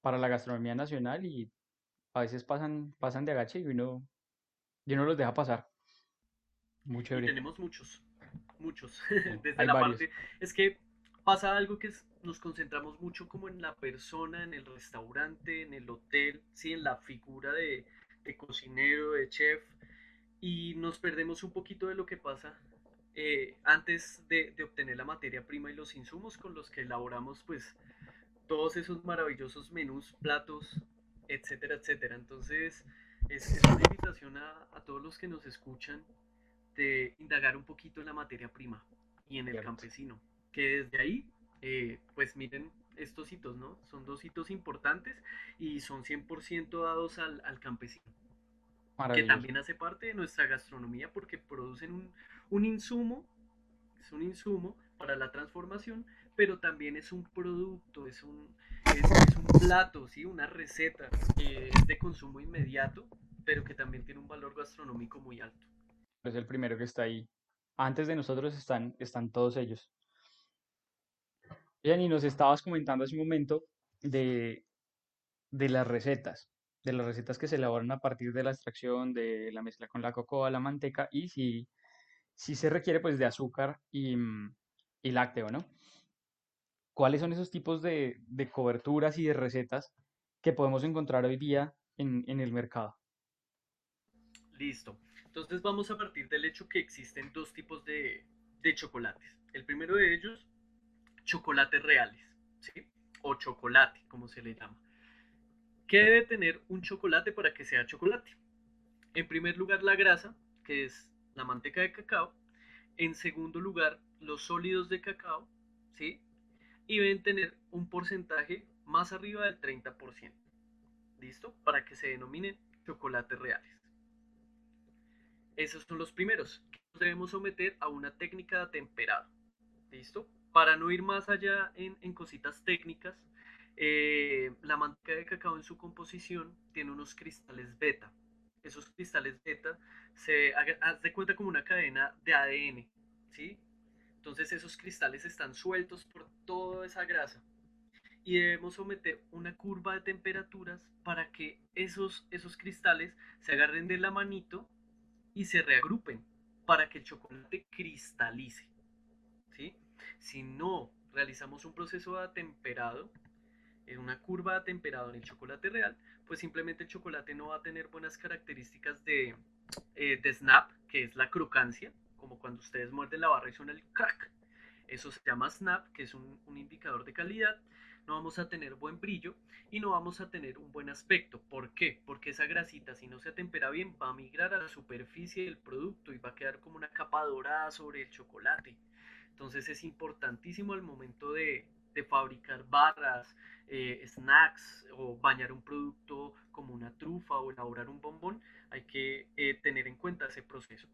para la gastronomía nacional y a veces pasan, pasan de agache y uno, y uno los deja pasar. Mucho y tenemos muchos, muchos. Desde la parte. Es que pasa algo que nos concentramos mucho como en la persona, en el restaurante, en el hotel, sí, en la figura de, de cocinero, de chef, y nos perdemos un poquito de lo que pasa eh, antes de, de, obtener la materia prima y los insumos con los que elaboramos pues todos esos maravillosos menús, platos, etcétera, etcétera. Entonces es, una invitación a, a, todos los que nos escuchan de indagar un poquito en la materia prima y en el campesino, que desde ahí eh, pues miren estos hitos, ¿no? Son dos hitos importantes y son 100% dados al, al campesino que también hace parte de nuestra gastronomía porque producen un, un insumo, es un insumo para la transformación, pero también es un producto, es un, es, un plato, ¿sí? una receta que es de consumo inmediato, pero que también tiene un valor gastronómico muy alto. Es el primero que está ahí. Antes de nosotros están, están todos ellos. Y nos estabas comentando hace un momento de, de las recetas, de las recetas que se elaboran a partir de la extracción de la mezcla con la cocoa, la manteca y si sí se requiere pues de azúcar y, mm, y, lácteo, ¿no? ¿Cuáles son esos tipos de, de, coberturas y de recetas que podemos encontrar hoy día en, en el mercado? Listo. Entonces vamos a partir del hecho que existen dos tipos de, de chocolates. El primero de ellos, chocolates reales, ¿sí? O chocolate, como se le llama. ¿Qué debe tener un chocolate para que sea chocolate? En primer lugar, la grasa, que es la manteca de cacao. En segundo lugar, los sólidos de cacao, ¿sí? Y deben tener un porcentaje más arriba del 30%. ¿Listo? Para que se denominen chocolates reales. Esos son los primeros. Nos debemos someter a una técnica de temperado. ¿Listo? Para no ir más allá en, cositas técnicas, eh, la manteca de cacao en su composición tiene unos cristales beta esos cristales beta se haz de cuenta como una cadena de ADN, ¿sí? Entonces esos cristales están sueltos por toda esa grasa y debemos someter una curva de temperaturas para que esos, esos cristales se agarren de la manito y se reagrupen para que el chocolate cristalice, ¿sí? Si no realizamos un proceso de temperado, en una curva de temperado en el chocolate real, pues simplemente el chocolate no va a tener buenas características de, eh, de snap, que es la crocancia, como cuando ustedes muerden la barra y suena el crack. Eso se llama snap, que es un, un indicador de calidad. No vamos a tener buen brillo y no vamos a tener un buen aspecto. ¿Por qué? Porque esa grasita, si no se atempera bien, va a migrar a la superficie del producto y va a quedar como una capa dorada sobre el chocolate. Entonces es importantísimo al momento de, de fabricar barras, eh, snacks o bañar un producto como una trufa o elaborar un bombón, hay que eh, tener en cuenta ese proceso.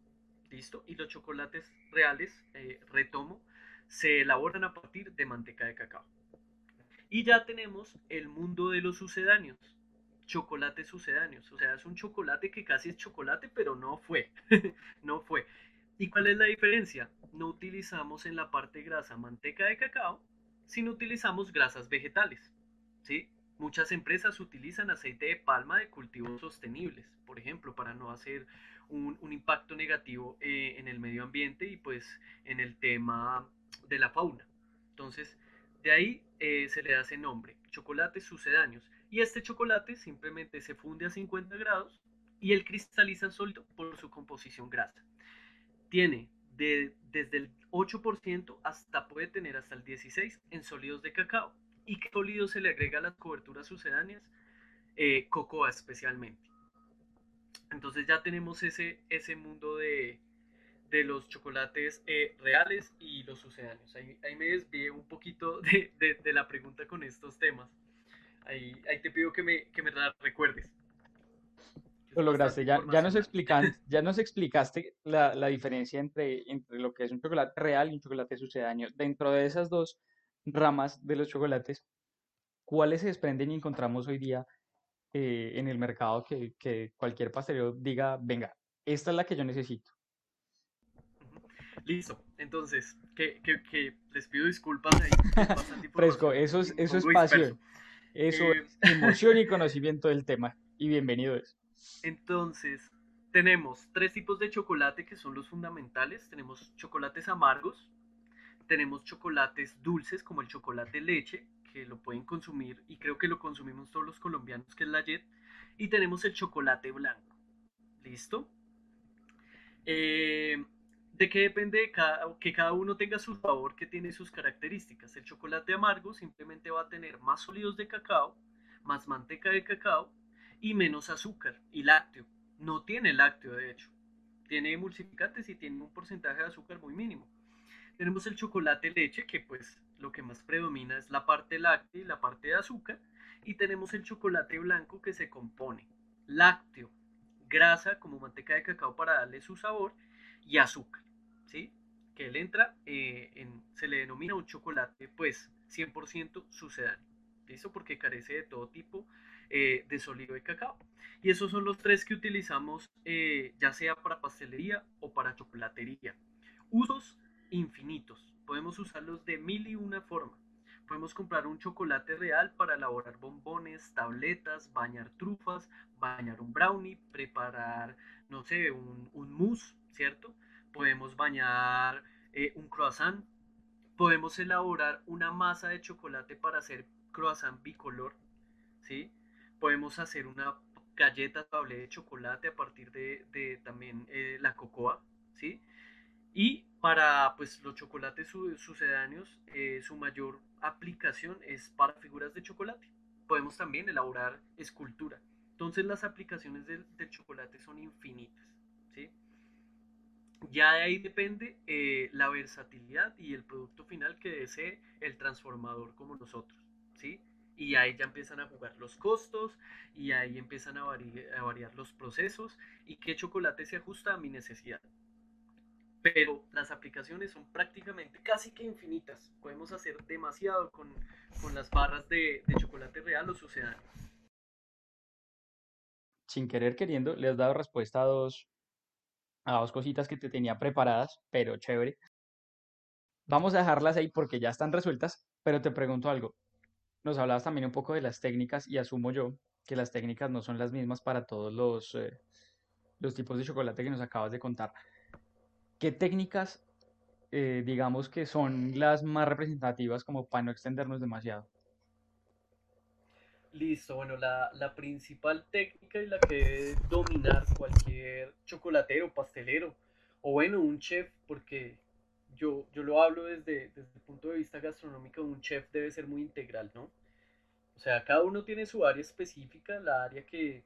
¿Listo? Y los chocolates reales, eh, retomo, se elaboran a partir de manteca de cacao. Y ya tenemos el mundo de los sucedáneos, chocolates sucedáneos. O sea, es un chocolate que casi es chocolate, pero no fue. no fue. ¿Y cuál es la diferencia? No utilizamos en la parte grasa manteca de cacao, sino utilizamos grasas vegetales. ¿sí? Muchas empresas utilizan aceite de palma de cultivos sostenibles, por ejemplo, para no hacer un, impacto negativo eh, en el medio ambiente y pues en el tema de la fauna. Entonces, de ahí eh, se le da ese nombre, chocolates sucedáneos. Y este chocolate simplemente se funde a 50 grados y él cristaliza sólido por su composición grasa. Tiene desde el 8% hasta puede tener hasta el 16% en sólidos de cacao. ¿Y qué sólido se le agrega a las coberturas sucedáneas? Eh, cocoa especialmente. Entonces ya tenemos ese, ese mundo de, de los chocolates eh, reales y los sucedáneos. Ahí, ahí, me desvié un poquito de, de, la pregunta con estos temas. Ahí, ahí te pido que me, que me recuerdes. Lo lograste, ya, ya, nos explican, ya nos explicaste la, la, diferencia entre, entre lo que es un chocolate real y un chocolate sucedáneo. Dentro de esas dos ramas de los chocolates, ¿cuáles se desprenden y encontramos hoy día eh, en el mercado que, que cualquier pastelero diga, venga, esta es la que yo necesito? Listo, entonces, que, que, que les pido disculpas ahí. Fresco, eso es, eso es pasión. Eso eh, es emoción y conocimiento del tema. Y bienvenido es. Entonces, tenemos tres tipos de chocolate que son los fundamentales. Tenemos chocolates amargos, tenemos chocolates dulces como el chocolate leche, que lo pueden consumir y creo que lo consumimos todos los colombianos, que es la Jet. Y tenemos el chocolate blanco. ¿Listo? Eh, ¿De qué depende que cada uno tenga su sabor que tiene sus características? El chocolate amargo simplemente va a tener más sólidos de cacao, más manteca de cacao y menos azúcar y lácteo. No tiene lácteo, de hecho. Tiene emulsificantes y tiene un porcentaje de azúcar muy mínimo. Tenemos el chocolate leche, que pues lo que más predomina es la parte láctea y la parte de azúcar. Y tenemos el chocolate blanco que se compone lácteo, grasa como manteca de cacao para darle su sabor y azúcar, ¿sí? Que él entra, eh, en, se le denomina un chocolate pues 100% sucedáneo, ¿listo? Porque carece de todo tipo eh, de sólido de cacao. Y esos son los tres que utilizamos eh, ya sea para pastelería o para chocolatería. Usos infinitos. Podemos usarlos de mil y una forma. Podemos comprar un chocolate real para elaborar bombones, tabletas, bañar trufas, bañar un brownie, preparar, no sé, un, un mousse, ¿cierto? Podemos bañar eh, un croissant. Podemos elaborar una masa de chocolate para hacer croissant bicolor, ¿sí? Podemos hacer una galleta de chocolate a partir de, también eh, la cocoa, ¿sí? Y para pues, los chocolates sucedáneos, eh, su mayor aplicación es para figuras de chocolate. Podemos también elaborar escultura. Entonces las aplicaciones del, chocolate son infinitas, ¿sí? Ya de ahí depende eh, la versatilidad y el producto final que desee el transformador como nosotros, ¿sí? Y ahí ya empiezan a jugar los costos y ahí empiezan a, variar los procesos y qué chocolate se ajusta a mi necesidad. Pero las aplicaciones son prácticamente casi que infinitas. Podemos hacer demasiado con, las barras de, chocolate real o sucedáneo. Sin querer queriendo, le has dado respuesta a dos, a dos cositas que te tenía preparadas, pero chévere. Vamos a dejarlas ahí porque ya están resueltas, pero te pregunto algo nos hablabas también un poco de las técnicas y asumo yo que las técnicas no son las mismas para todos los, eh, los tipos de chocolate que nos acabas de contar. ¿Qué técnicas, eh, digamos que son las más representativas como para no extendernos demasiado? Listo, bueno, la, la principal técnica y la que debe dominar cualquier chocolatero, pastelero o bueno, un chef, porque yo, yo lo hablo desde, desde el punto de vista gastronómico, un chef debe ser muy integral, ¿no? O sea, cada uno tiene su área específica, la área que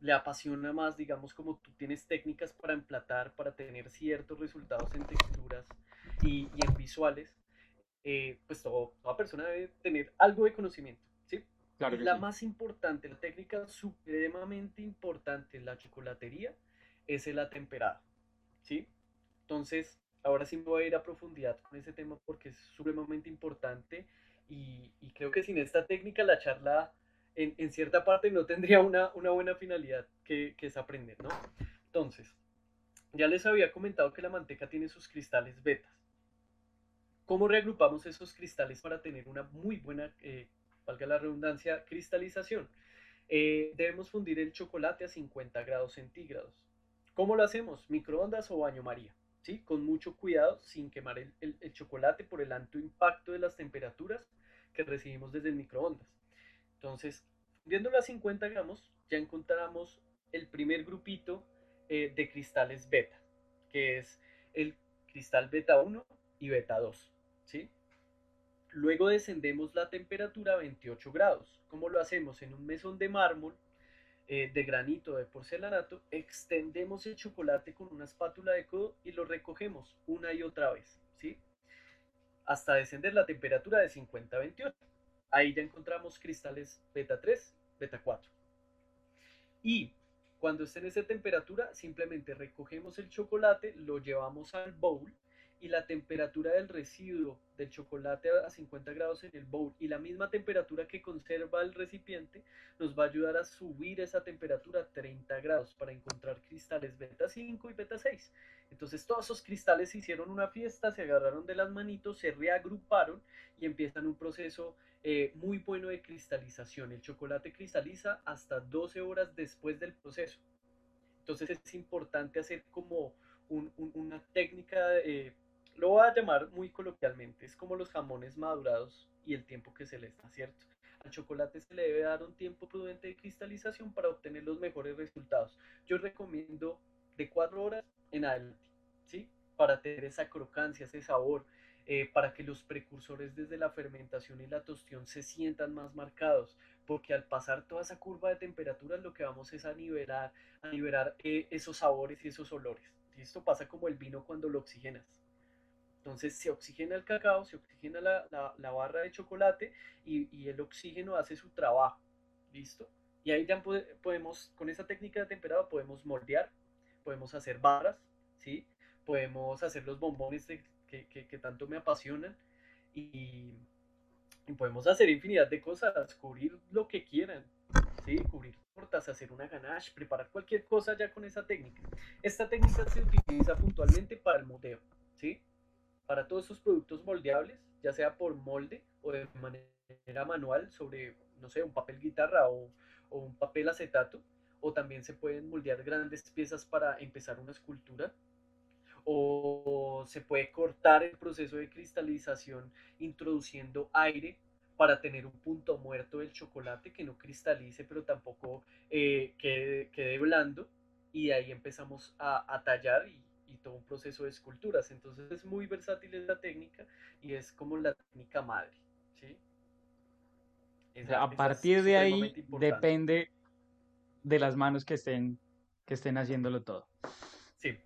le apasiona más, digamos, como tú tienes técnicas para emplatar, para tener ciertos resultados en texturas y, y en visuales, eh, pues todo, toda persona debe tener algo de conocimiento, ¿sí? Claro la más importante, la técnica supremamente importante en la chocolatería es el atemperado, ¿sí? Entonces, ahora sí me voy a ir a profundidad con ese tema porque es supremamente importante y, creo que sin esta técnica la charla en, cierta parte no tendría una, una buena finalidad que, es aprender, ¿no? Entonces, ya les había comentado que la manteca tiene sus cristales betas. ¿Cómo reagrupamos esos cristales para tener una muy buena, eh, valga la redundancia, cristalización? Eh, debemos fundir el chocolate a 50 grados centígrados. ¿Cómo lo hacemos? ¿Microondas o baño María? Con mucho cuidado, sin quemar el, chocolate por el alto impacto de las temperaturas que recibimos desde el microondas. Entonces, viéndolo a 50 gramos, ya encontramos el primer grupito eh, de cristales beta, que es el cristal beta 1 y beta 2, ¿sí? Luego descendemos la temperatura a 28 grados. ¿Cómo lo hacemos? En un mesón de mármol eh, de granito de porcelanato, extendemos el chocolate con una espátula de codo y lo recogemos una y otra vez, ¿sí? Hasta descender la temperatura de 50 a 28. Ahí ya encontramos cristales beta 3, beta 4. Y Cuando esté en esa temperatura, simplemente recogemos el chocolate, lo llevamos al bowl y la temperatura del residuo del chocolate a 50 grados en el bowl y la misma temperatura que conserva el recipiente nos va a ayudar a subir esa temperatura a 30 grados para encontrar cristales beta 5 y beta 6. Entonces todos esos cristales hicieron una fiesta, se agarraron de las manitos, se reagruparon y empiezan un proceso eh, muy bueno de cristalización. El chocolate cristaliza hasta 12 horas después del proceso. Entonces es importante hacer como una técnica eh, lo voy a llamar muy coloquialmente, es como los jamones madurados y el tiempo que se les da, ¿cierto? Al chocolate se le debe dar un tiempo prudente de cristalización para obtener los mejores resultados. Yo recomiendo de 4 horas en adelante, ¿sí? Para tener esa crocancia, ese sabor, eh, para que los precursores desde la fermentación y la tostión se sientan más marcados, porque al pasar toda esa curva de temperaturas lo que vamos es a nivelar, a liberar eh, esos sabores y esos olores. Y esto pasa como el vino cuando lo oxigenas. Entonces se oxigena el cacao, se oxigena la, barra de chocolate y, el oxígeno hace su trabajo. ¿Listo? Y ahí ya podemos, con esa técnica de temperado, podemos moldear, podemos hacer barras, ¿sí? Podemos hacer los bombones que, tanto me apasionan y, podemos hacer infinidad de cosas, cubrir lo que quieran, ¿sí? Cubrir tortas, hacer una ganache, preparar cualquier cosa ya con esa técnica. Esta técnica se utiliza puntualmente para el modeo, ¿sí? Para todos esos productos moldeables, ya sea por molde o de manera manual sobre, no sé, un papel guitarra o, un papel acetato, o también se pueden moldear grandes piezas para empezar una escultura, o se puede cortar el proceso de cristalización introduciendo aire para tener un punto muerto del chocolate que no cristalice pero tampoco eh, quede, blando y ahí empezamos a, a tallar y todo un proceso de esculturas. Entonces es muy versátil esta técnica y es como la técnica madre. ¿sí? a partir de ahí depende de las manos que estén, que estén haciéndolo todo. Sí.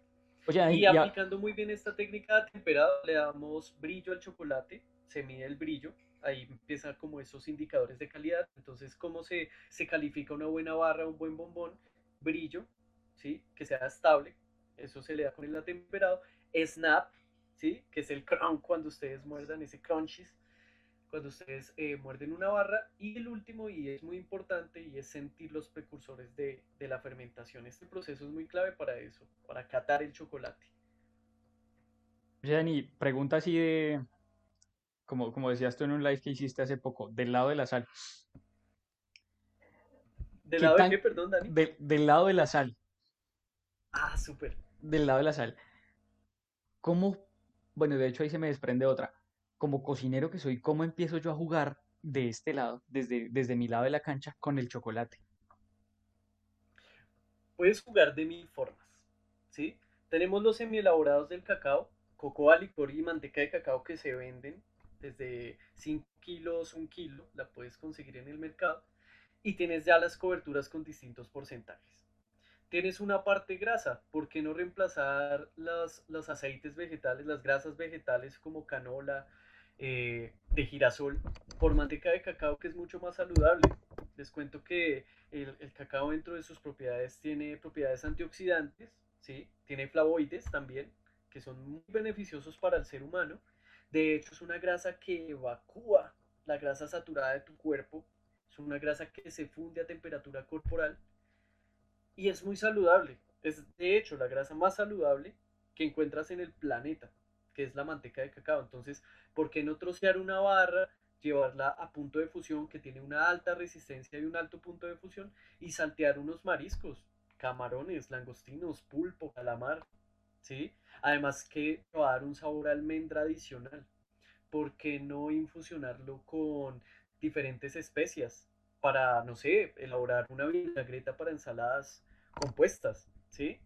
y aplicando muy bien esta técnica de temperado, le damos brillo al chocolate, se mide el brillo, ahí empiezan como esos indicadores de calidad. Entonces, ¿cómo se, se califica una buena barra, un buen bombón? Brillo, ¿sí? Que sea estable, eso se le da con el atemperado. Snap, ¿sí? Que es el crunch cuando ustedes muerdan, ese crunchies, cuando ustedes eh, muerden una barra. Y el último, y es muy importante, y es sentir los precursores de, la fermentación. Este proceso es muy clave para eso, para catar el chocolate. Jenny, pregunta así de, como, como decías tú en un live que hiciste hace poco, del lado de la sal. ¿Del lado de qué, perdón, Dani? del lado de la sal. Ah, súper del lado de la sal. ¿Cómo, bueno, de hecho ahí se me desprende otra, como cocinero que soy, ¿cómo empiezo yo a jugar de este lado, desde, desde mi lado de la cancha, con el chocolate? Puedes jugar de mil formas, ¿sí? Tenemos los semi-elaborados del cacao, cocoa, licor y manteca de cacao que se venden desde 5 kilos, 1 kilo, la puedes conseguir en el mercado. Y tienes ya las coberturas con distintos porcentajes tienes una parte grasa, ¿por qué no reemplazar los, los aceites vegetales, las grasas vegetales como canola, eh, de girasol, por manteca de cacao que es mucho más saludable? Les cuento que el, el, cacao dentro de sus propiedades tiene propiedades antioxidantes, ¿sí? tiene flavoides también, que son muy beneficiosos para el ser humano. De hecho, es una grasa que evacúa la grasa saturada de tu cuerpo, es una grasa que se funde a temperatura corporal y es muy saludable. Es de hecho la grasa más saludable que encuentras en el planeta, que es la manteca de cacao. Entonces, ¿por qué no trocear una barra, llevarla a punto de fusión que tiene una alta resistencia y un alto punto de fusión y saltear unos mariscos, camarones, langostinos, pulpo, calamar? ¿Sí? Además que va a dar un sabor almendra adicional. ¿Por qué no infusionarlo con diferentes especias? para, no sé, elaborar una vinagreta para ensaladas compuestas, ¿sí?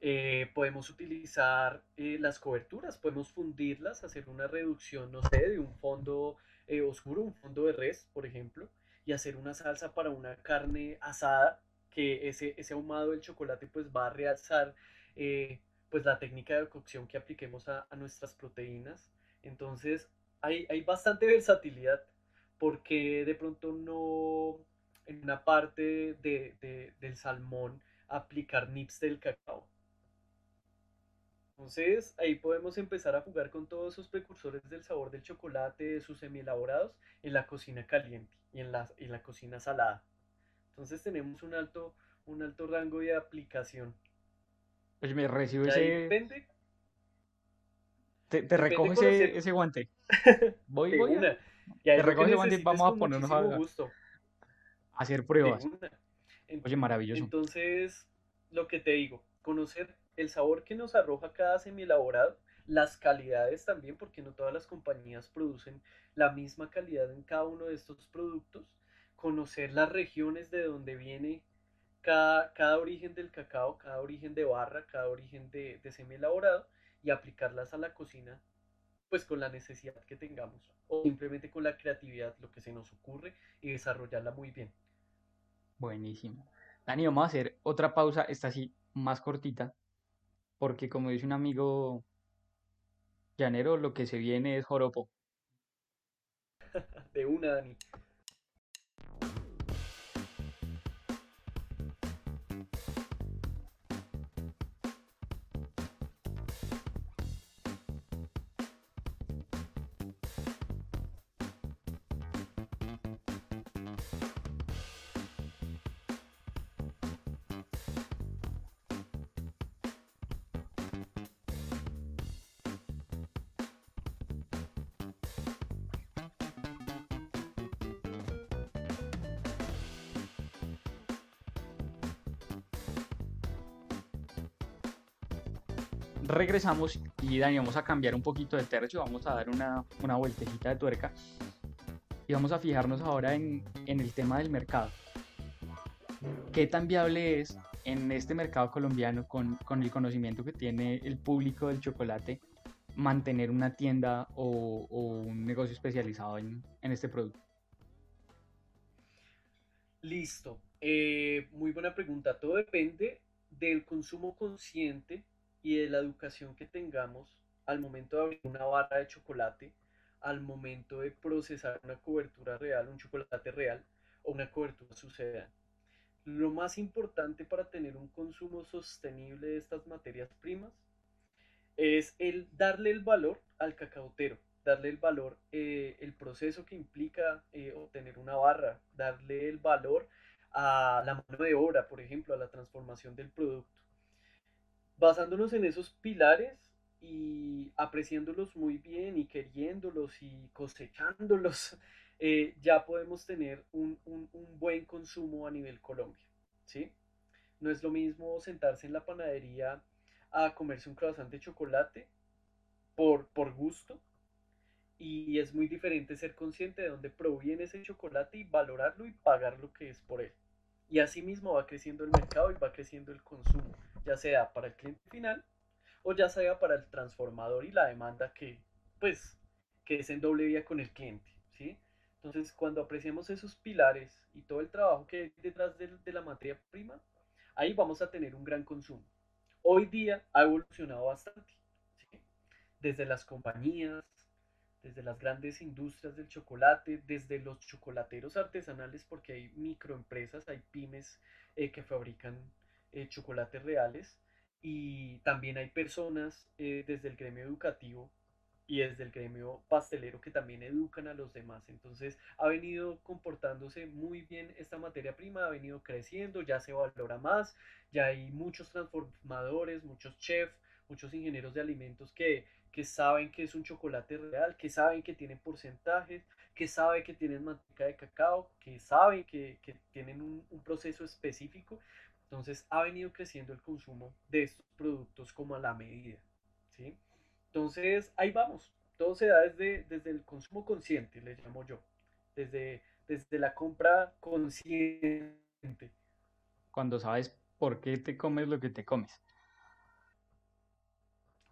Eh, podemos utilizar eh, las coberturas, podemos fundirlas, hacer una reducción, no sé, de un fondo eh, oscuro, un fondo de res, por ejemplo, y hacer una salsa para una carne asada, que ese, ese ahumado del chocolate pues va a realzar pues la técnica de cocción que apliquemos a, a nuestras proteínas. Entonces hay, hay bastante versatilidad porque de pronto no, en una parte de, del salmón aplicar nips del cacao. Entonces ahí podemos empezar a jugar con todos esos precursores del sabor del chocolate, de sus semi-elaborados, en la cocina caliente y en la, en la cocina salada. Entonces tenemos un alto, un alto rango de aplicación. Oye, me recibo ese... Te, te recojo ese, ese, guante. Voy, voy. te recojo ese guante y vamos a ponernos a, gusto. Hacer pruebas. Oye, maravilloso. Entonces, lo que te digo, conocer el sabor que nos arroja cada semi-elaborado, las calidades también, porque no todas las compañías producen la misma calidad en cada uno de estos productos, conocer las regiones de donde viene cada, cada origen del cacao, cada origen de barra, cada origen de, de semi-elaborado y aplicarlas a la cocina pues con la necesidad que tengamos o simplemente con la creatividad, lo que se nos ocurre y desarrollarla muy bien. Buenísimo. Dani, vamos a hacer otra pausa, esta sí más cortita, porque como dice un amigo llanero, lo que se viene es joropo. De una, Dani. Regresamos y Dani, vamos a cambiar un poquito de tercio, vamos a dar una, una vueltecita de tuerca y vamos a fijarnos ahora en, en el tema del mercado. ¿Qué tan viable es en este mercado colombiano, con, con, el conocimiento que tiene el público del chocolate, mantener una tienda o, o un negocio especializado en, en, este producto? Listo. Eh, muy buena pregunta. Todo depende del consumo consciente y de la educación que tengamos al momento de abrir una barra de chocolate, al momento de procesar una cobertura real, un chocolate real o una cobertura suceda. Lo más importante para tener un consumo sostenible de estas materias primas es el darle el valor al cacautero, darle el valor, eh, el proceso que implica eh, obtener una barra, darle el valor a la mano de obra, por ejemplo, a la transformación del producto basándonos en esos pilares y apreciándolos muy bien y queriéndolos y cosechándolos, eh, ya podemos tener un, buen consumo a nivel Colombia. ¿sí? No es lo mismo sentarse en la panadería a comerse un croissant de chocolate por, por gusto y es muy diferente ser consciente de dónde proviene ese chocolate y valorarlo y pagar lo que es por él. Y así mismo va creciendo el mercado y va creciendo el consumo ya sea para el cliente final o ya sea para el transformador y la demanda que, pues, que es en doble vía con el cliente, ¿sí? Entonces, cuando apreciamos esos pilares y todo el trabajo que hay detrás de, de la materia prima, ahí vamos a tener un gran consumo. Hoy día ha evolucionado bastante. Desde las compañías, desde las grandes industrias del chocolate, desde los chocolateros artesanales, porque hay microempresas, hay pymes eh, que fabrican eh, chocolates reales y también hay personas eh, desde el gremio educativo y desde el gremio pastelero que también educan a los demás. Entonces ha venido comportándose muy bien esta materia prima, ha venido creciendo, ya se valora más, ya hay muchos transformadores, muchos chefs, muchos ingenieros de alimentos que, que saben que es un chocolate real, que saben que tienen porcentajes, que saben que tienen manteca de cacao, que saben que, que tienen un, proceso específico entonces ha venido creciendo el consumo de estos productos como a la medida. ¿sí? Entonces ahí vamos. Todo se da desde, desde el consumo consciente, le llamo yo. Desde, desde la compra consciente. Cuando sabes por qué te comes lo que te comes.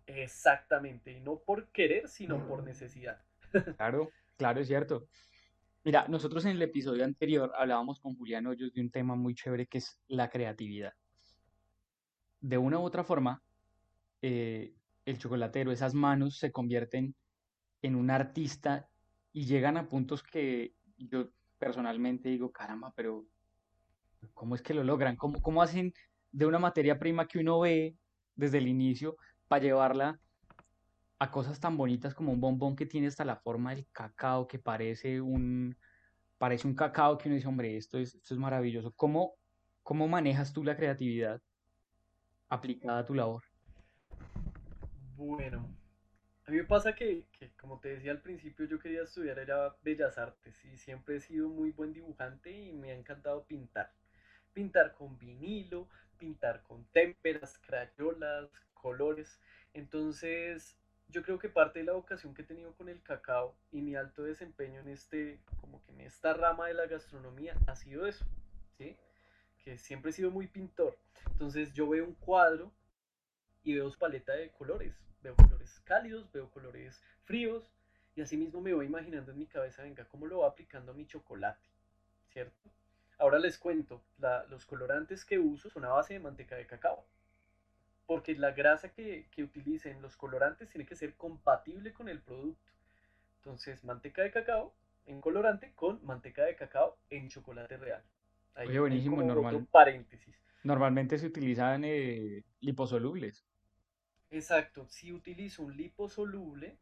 Exactamente, y no por querer, sino por necesidad. Claro, claro, es cierto. Mira, nosotros en el episodio anterior hablábamos con Julián Hoyos de un tema muy chévere que es la creatividad. De una u otra forma, eh, el chocolatero, esas manos se convierten en un artista y llegan a puntos que yo personalmente digo, caramba, pero ¿Cómo es que lo logran? ¿Cómo, cómo hacen de una materia prima que uno ve desde el inicio para llevarla a cosas tan bonitas como un bombón que tiene hasta la forma del cacao, que parece un, parece un cacao que uno dice, hombre, esto es, esto es maravilloso. ¿Cómo, cómo manejas tú la creatividad aplicada a tu labor? Bueno, a mí me pasa que, que, como te decía al principio, yo quería estudiar Bellas Artes y siempre he sido muy buen dibujante y me ha encantado pintar. Pintar con vinilo, pintar con témperas, crayolas, colores. Entonces, yo creo que parte de la vocación que he tenido con el cacao y mi alto desempeño en este, como que en esta rama de la gastronomía ha sido eso, ¿sí? Que siempre he sido muy pintor. Entonces yo veo un cuadro y veo su paleta de colores. Veo colores cálidos, veo colores fríos y así mismo me voy imaginando en mi cabeza, venga, cómo lo va aplicando a mi chocolate, ¿cierto? Ahora les cuento, los colorantes que uso son a base de manteca de cacao porque la grasa que, que utilicen los colorantes tiene que ser compatible con el producto. Entonces, manteca de cacao en colorante con manteca de cacao en chocolate real. Ahí, Oye, buenísimo, normal. otro paréntesis. Normalmente se utilizan eh, liposolubles. Exacto, si utilizo un liposoluble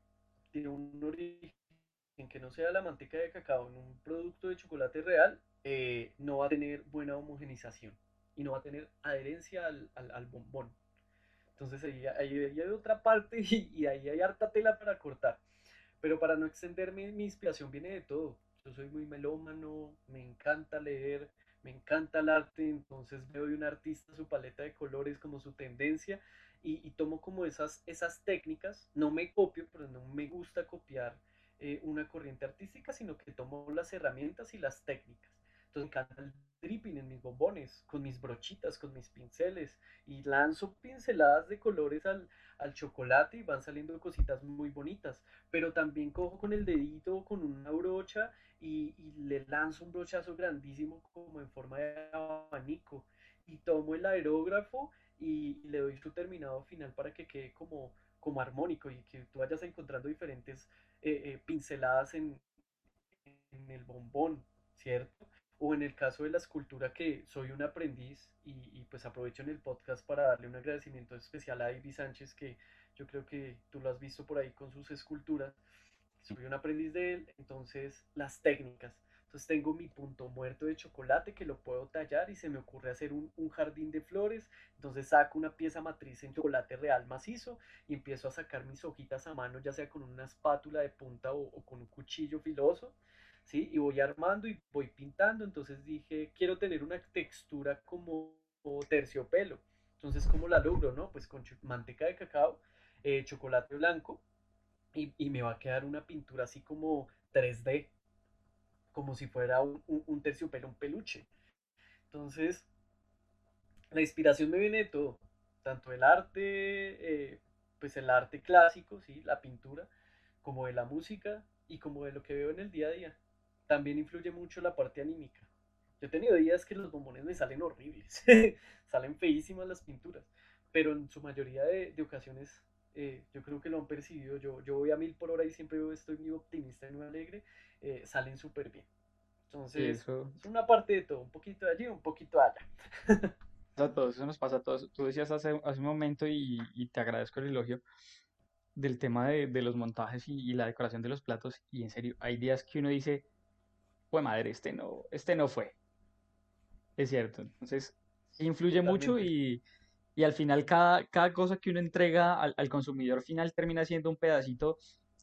de un origen que no sea la manteca de cacao en un producto de chocolate real, eh, no va a tener buena homogenización y no va a tener adherencia al, al, al bombón. Entonces ahí, ahí, ahí hay otra parte y, y, ahí hay harta tela para cortar. Pero para no extenderme, mi inspiración viene de todo. Yo soy muy melómano, me encanta leer, me encanta el arte, entonces veo de un artista su paleta de colores como su tendencia y, y tomo como esas, esas técnicas, no me copio, pero no me gusta copiar eh, una corriente artística, sino que tomo las herramientas y las técnicas. Entonces me encanta el dripping en mis bombones, con mis brochitas, con mis pinceles, y lanzo pinceladas de colores al, al chocolate y van saliendo cositas muy bonitas. Pero también cojo con el dedito, con una brocha, y, y le lanzo un brochazo grandísimo como en forma de abanico. Y tomo el aerógrafo y, le doy su terminado final para que quede como, como armónico y que tú vayas encontrando diferentes eh, eh, pinceladas en, en el bombón, ¿cierto? O en el caso de la escultura, que soy un aprendiz y, pues aprovecho en el podcast para darle un agradecimiento especial a Ivy Sánchez, que yo creo que tú lo has visto por ahí con sus esculturas. Soy un aprendiz de él, entonces las técnicas. Entonces tengo mi punto muerto de chocolate que lo puedo tallar y se me ocurre hacer un, un jardín de flores. Entonces saco una pieza matriz en chocolate real macizo y empiezo a sacar mis hojitas a mano, ya sea con una espátula de punta o con un cuchillo filoso ¿sí? Y voy armando y voy pintando, entonces dije, quiero tener una textura como terciopelo. Entonces, ¿cómo la logro, no? Pues con manteca de cacao, eh, chocolate blanco y, y, me va a quedar una pintura así como 3D, como si fuera un, un, terciopelo, un peluche. Entonces, la inspiración me viene de todo, tanto el arte, eh, pues el arte clásico, ¿sí? La pintura, como de la música y como de lo que veo en el día a día también influye mucho la parte anímica. Yo he tenido días que los bombones me salen horribles, salen feísimas las pinturas, pero en su mayoría de, de ocasiones eh, yo creo que lo han percibido. Yo, yo voy a mil por hora y siempre estoy muy optimista y muy alegre, eh, salen súper bien. Entonces, eso es una parte de todo, un poquito de allí, un poquito de allá. a todos, eso nos pasa a todos. Tú decías hace, hace un momento y, y te agradezco el elogio del tema de, de los montajes y, y la decoración de los platos y en serio, hay días que uno dice, pues madre, este no, este no fue. Es cierto. Entonces, influye mucho y, y al final cada, cada cosa que uno entrega al, al consumidor final termina siendo un pedacito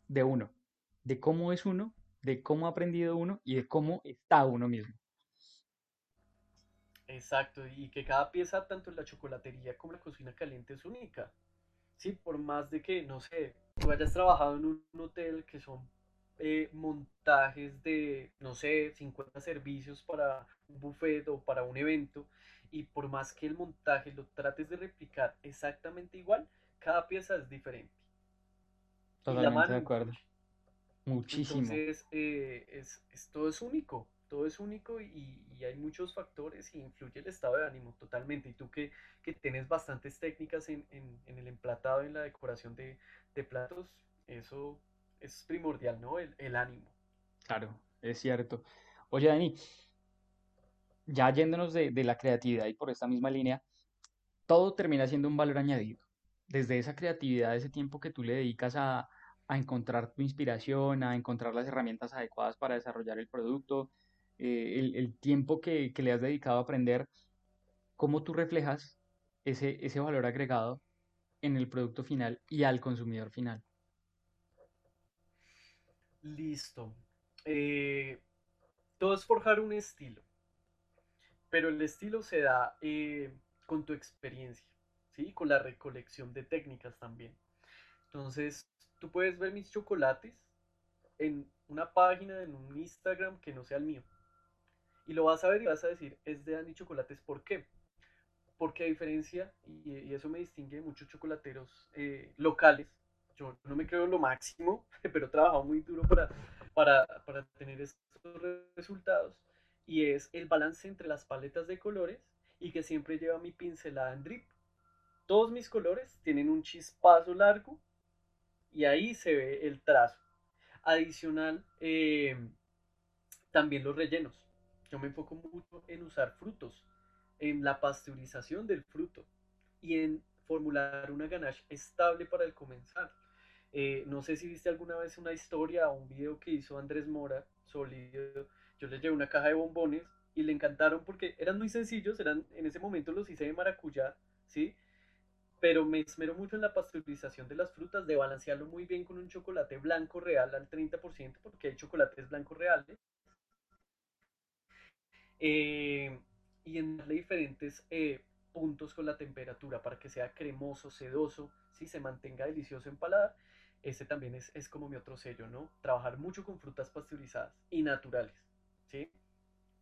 de uno, de cómo es uno, de cómo ha aprendido uno y de cómo está uno mismo. Exacto, y que cada pieza, tanto en la chocolatería como en la cocina caliente, es única. Sí, por más de que, no sé, tú hayas trabajado en un hotel que son eh, montajes de, no sé, 50 servicios para un buffet o para un evento, y por más que el montaje lo trates de replicar exactamente igual, cada pieza es diferente Totalmente mano de acuerdo. Muchísimo. Entonces, eh, es, es- todo es único, todo es único y, y hay muchos factores y influye el estado de ánimo totalmente. Y tú que, que tienes bastantes técnicas en, en- en el emplatado, en la decoración de, de platos, eso es primordial, ¿no? El, el ánimo. Claro, es cierto. Oye, Dani, ya yéndonos de, de la creatividad y por esta misma línea, todo termina siendo un valor añadido. Desde esa creatividad, ese tiempo que tú le dedicas a, a encontrar tu inspiración, a encontrar las herramientas adecuadas para desarrollar el producto, eh, el, el tiempo que, que le has dedicado a aprender, cómo tú reflejas ese, ese valor agregado en el producto final y al consumidor final. Listo. Eh, todo es forjar un estilo, pero el estilo se da eh, con tu experiencia, ¿sí? Con la recolección de técnicas también. Entonces, tú puedes ver mis chocolates en una página, en un Instagram que no sea el mío. Y lo vas a ver y vas a decir, es de Dani Chocolates, ¿por qué? Porque a diferencia, y, eso me distingue de muchos chocolateros eh, locales, yo no me creo lo máximo, pero he trabajado muy duro para, para, para tener estos resultados, y es el balance entre las paletas de colores y que siempre lleva mi pincelada en drip. Todos mis colores tienen un chispazo largo y ahí se ve el trazo. Adicional, eh, también los rellenos. Yo me enfoco mucho en usar frutos, en la pasteurización del fruto y en formular una ganache estable para el comensal. Eh, no sé si viste alguna vez una historia o un video que hizo Andrés Mora, sólido. Yo le llevé una caja de bombones y le encantaron porque eran muy sencillos, eran en ese momento los hice de maracuyá, ¿sí? Pero me esmero mucho en la pasteurización de las frutas, de balancearlo muy bien con un chocolate blanco real al 30%, porque hay chocolates blancos reales, eh, y en darle diferentes eh, puntos con la temperatura para que sea cremoso, sedoso, ¿sí? se mantenga delicioso en paladar. Ese también es, es como mi otro sello, ¿no? Trabajar mucho con frutas pasteurizadas y naturales, ¿sí?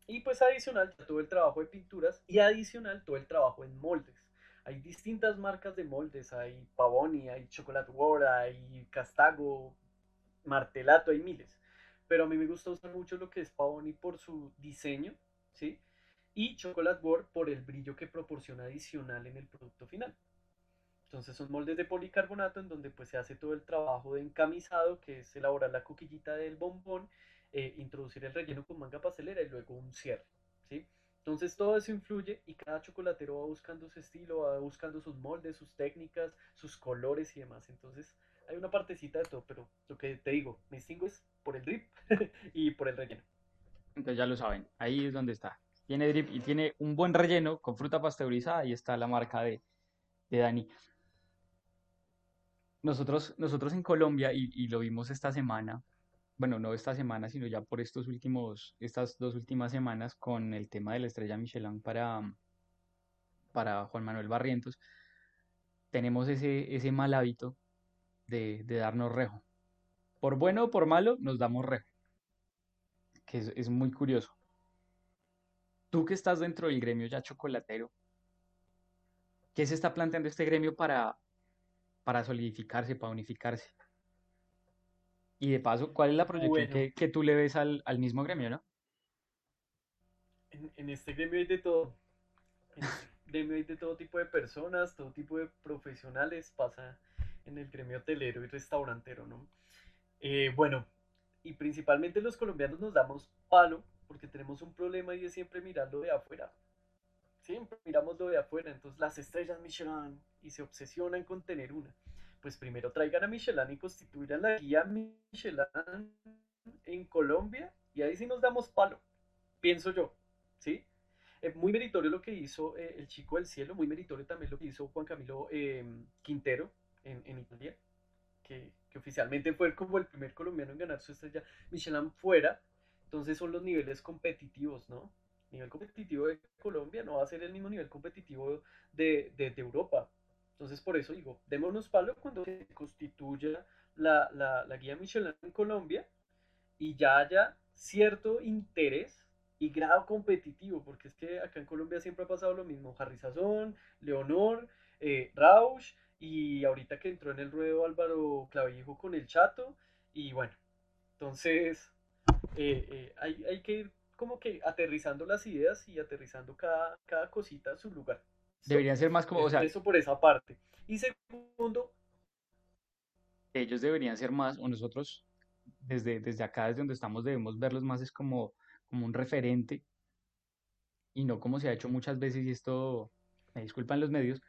Y pues adicional todo el trabajo de pinturas y adicional todo el trabajo en moldes. Hay distintas marcas de moldes, hay Pavoni, hay Chocolate World, hay Castago, Martelato, hay miles. Pero a mí me gusta usar mucho lo que es Pavoni por su diseño, ¿sí? Y Chocolate World por el brillo que proporciona adicional en el producto final. Entonces son moldes de policarbonato en donde pues se hace todo el trabajo de encamisado, que es elaborar la coquillita del bombón, eh, introducir el relleno con manga pastelera y luego un cierre, ¿sí? Entonces todo eso influye y cada chocolatero va buscando su estilo, va buscando sus moldes, sus técnicas, sus colores y demás. Entonces hay una partecita de todo, pero lo que te digo, me distingo es por el drip y por el relleno. Entonces ya lo saben, ahí es donde está. Tiene drip y tiene un buen relleno con fruta pasteurizada y está la marca de, de Dani. Nosotros, nosotros en Colombia, y, lo vimos esta semana, bueno, no esta semana, sino ya por estos últimos, estas dos últimas semanas con el tema de la estrella Michelin para, para Juan Manuel Barrientos, tenemos ese, ese mal hábito de, de darnos rejo. Por bueno o por malo, nos damos rejo, que es muy curioso. Tú que estás dentro del gremio ya chocolatero, ¿qué se está planteando este gremio para, para solidificarse, para unificarse? Y de paso, ¿cuál es la proyección Bueno, que, que tú le ves al, al mismo gremio, ¿no? en, en este gremio hay de todo. En este gremio hay de todo tipo de personas, todo tipo de profesionales. Pasa en el gremio hotelero y restaurantero, ¿no? Eh, bueno, y principalmente los colombianos nos damos palo porque tenemos un problema y es siempre mirarlo de afuera. Siempre miramos lo de afuera, entonces las estrellas Michelin y se obsesionan con tener una. Pues primero traigan a Michelin y constituyan la guía Michelin en Colombia y ahí sí nos damos palo, pienso yo, ¿sí? Eh, muy meritorio lo que hizo eh, el Chico del Cielo, muy meritorio también lo que hizo Juan Camilo eh, Quintero en, en Italia, que, que oficialmente fue como el primer colombiano en ganar su estrella Michelin fuera, entonces son los niveles competitivos, ¿no? Nivel competitivo de Colombia no va a ser el mismo nivel competitivo de, de Europa. Entonces por eso digo, démonos palo cuando se constituya la, la, guía Michelin en Colombia y ya haya cierto interés y grado competitivo, porque es que acá en Colombia siempre ha pasado lo mismo, Harry Leonor, eh, Rausch, y ahorita que entró en el ruedo Álvaro Clavijo con el Chato, y bueno, entonces eh, eh, hay, hay que ir como que aterrizando las ideas y aterrizando cada, cada cosita a su lugar. Deberían ser más como, o sea, Eso por esa parte. Y segundo, ellos deberían ser más, o nosotros desde, desde acá, desde donde estamos, debemos verlos más es como, como un referente y no como se ha hecho muchas veces, y esto me disculpan los medios,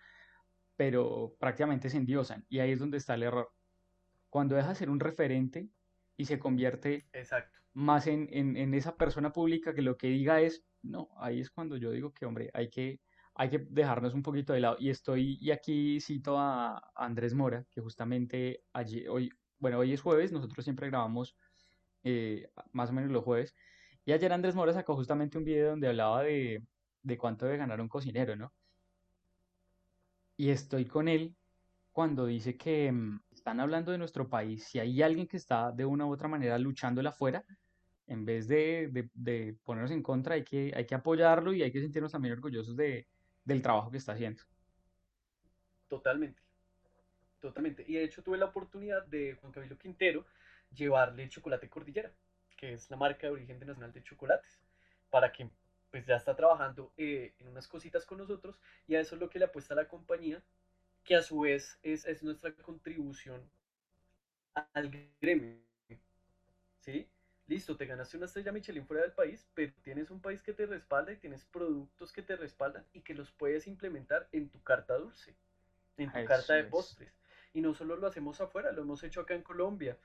pero prácticamente se endiosan. Y ahí es donde está el error. Cuando deja de ser un referente y se convierte Exacto. más en, en, esa persona pública que lo que diga es, no, ahí es cuando yo digo que, hombre, hay que, hay que dejarnos un poquito de lado. Y estoy, y aquí cito a Andrés Mora, que justamente allí, hoy, bueno, hoy es jueves, nosotros siempre grabamos eh, más o menos los jueves. Y ayer Andrés Mora sacó justamente un video donde hablaba de, de cuánto debe ganar un cocinero, ¿no? Y estoy con él cuando dice que mm, están hablando de nuestro país, si hay alguien que está de una u otra manera luchando afuera, en vez de, de, ponernos en contra, hay que, hay que apoyarlo y hay que sentirnos también orgullosos de, del trabajo que está haciendo. Totalmente, totalmente. Y de hecho tuve la oportunidad de Juan Camilo Quintero llevarle chocolate cordillera, que es la marca de origen nacional de chocolates, para que pues ya está trabajando eh, en unas cositas con nosotros y a eso es lo que le apuesta la compañía, que a su vez es, es nuestra contribución al gremio. ¿Sí? Listo, te ganaste una estrella Michelin fuera del país, pero tienes un país que te respalda y tienes productos que te respaldan y que los puedes implementar en tu carta dulce, en tu carta de postres. Y no solo lo hacemos afuera, lo hemos hecho acá en Colombia.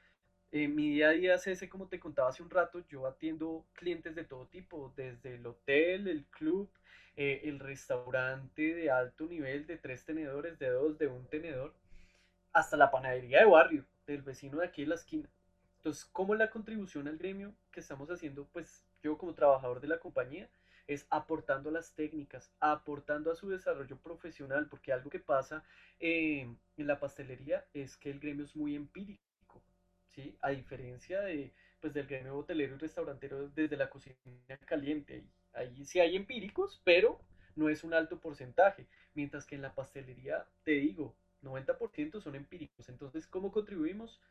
Eh, mi día a día es ese, como te contaba hace un rato, yo atiendo clientes de todo tipo, desde el hotel, el club, eh, el restaurante de alto nivel de tres tenedores, de dos, de un tenedor, hasta la panadería de barrio, del vecino de aquí en la esquina. Entonces, ¿cómo la contribución al gremio que estamos haciendo? Pues yo como trabajador de la compañía es aportando las técnicas, aportando a su desarrollo profesional, porque algo que pasa eh, en la pastelería es que el gremio es muy empírico. ¿sí? A diferencia de, pues, del gremio hotelero y restaurantero desde la cocina caliente. Ahí, sí hay empíricos, pero no es un alto porcentaje. Mientras que en la pastelería, te digo, 90% son empíricos. Entonces, ¿cómo contribuimos?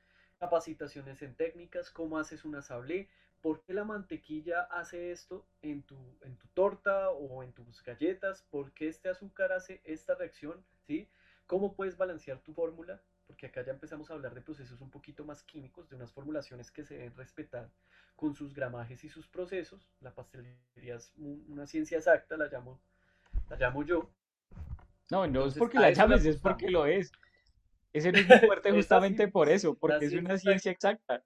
Capacitaciones en técnicas, cómo haces una sablé, por qué la mantequilla hace esto en tu, en tu torta o en tus galletas, por qué este azúcar hace esta reacción, ¿sí? ¿Cómo puedes balancear tu fórmula? porque acá ya empezamos a hablar de procesos un poquito más químicos, de unas formulaciones que se deben respetar con sus gramajes y sus procesos. La pastelería es una ciencia exacta, la llamo, la llamo yo. No, no es porque la llames, es porque lo es. Ese no es muy fuerte justamente por eso, porque es una ciencia exacta.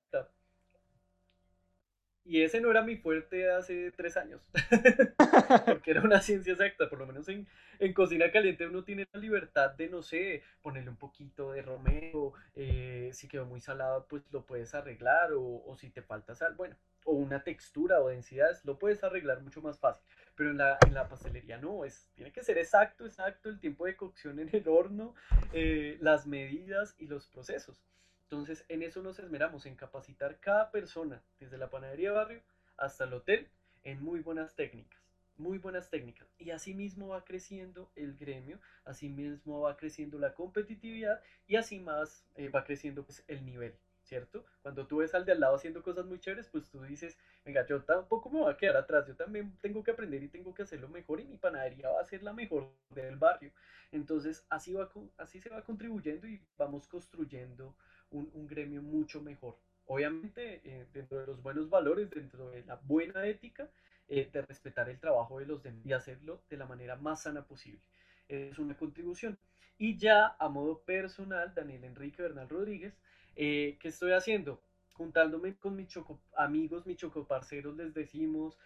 Y ese no era mi fuerte hace tres años, porque era una ciencia exacta, por lo menos en, cocina caliente uno tiene la libertad de, no sé, ponerle un poquito de romero, eh, si quedó muy salado, pues lo puedes arreglar, o, si te falta sal, bueno, o una textura o densidades, lo puedes arreglar mucho más fácil, pero en la, en la pastelería no, es, tiene que ser exacto, exacto el tiempo de cocción en el horno, eh, las medidas y los procesos. Entonces, en eso nos esmeramos, en capacitar cada persona, desde la panadería de barrio hasta el hotel, en muy buenas técnicas, muy buenas técnicas. Y así mismo va creciendo el gremio, así mismo va creciendo la competitividad y así más eh, va creciendo pues, el nivel, ¿cierto? Cuando tú ves al de al lado haciendo cosas muy chéveres, pues tú dices, venga, yo tampoco me voy a quedar atrás, yo también tengo que aprender y tengo que hacerlo mejor y mi panadería va a ser la mejor del barrio. Entonces, así, va, así se va contribuyendo y vamos construyendo un, gremio mucho mejor. Obviamente, eh, dentro de los buenos valores, dentro de la buena ética, eh, de respetar el trabajo de los demás y hacerlo de la manera más sana posible. Es una contribución. Y ya a modo personal, Daniel Enrique Bernal Rodríguez, eh, ¿qué estoy haciendo? Juntándome con mis choco amigos, mis chocoparceros, les decimos,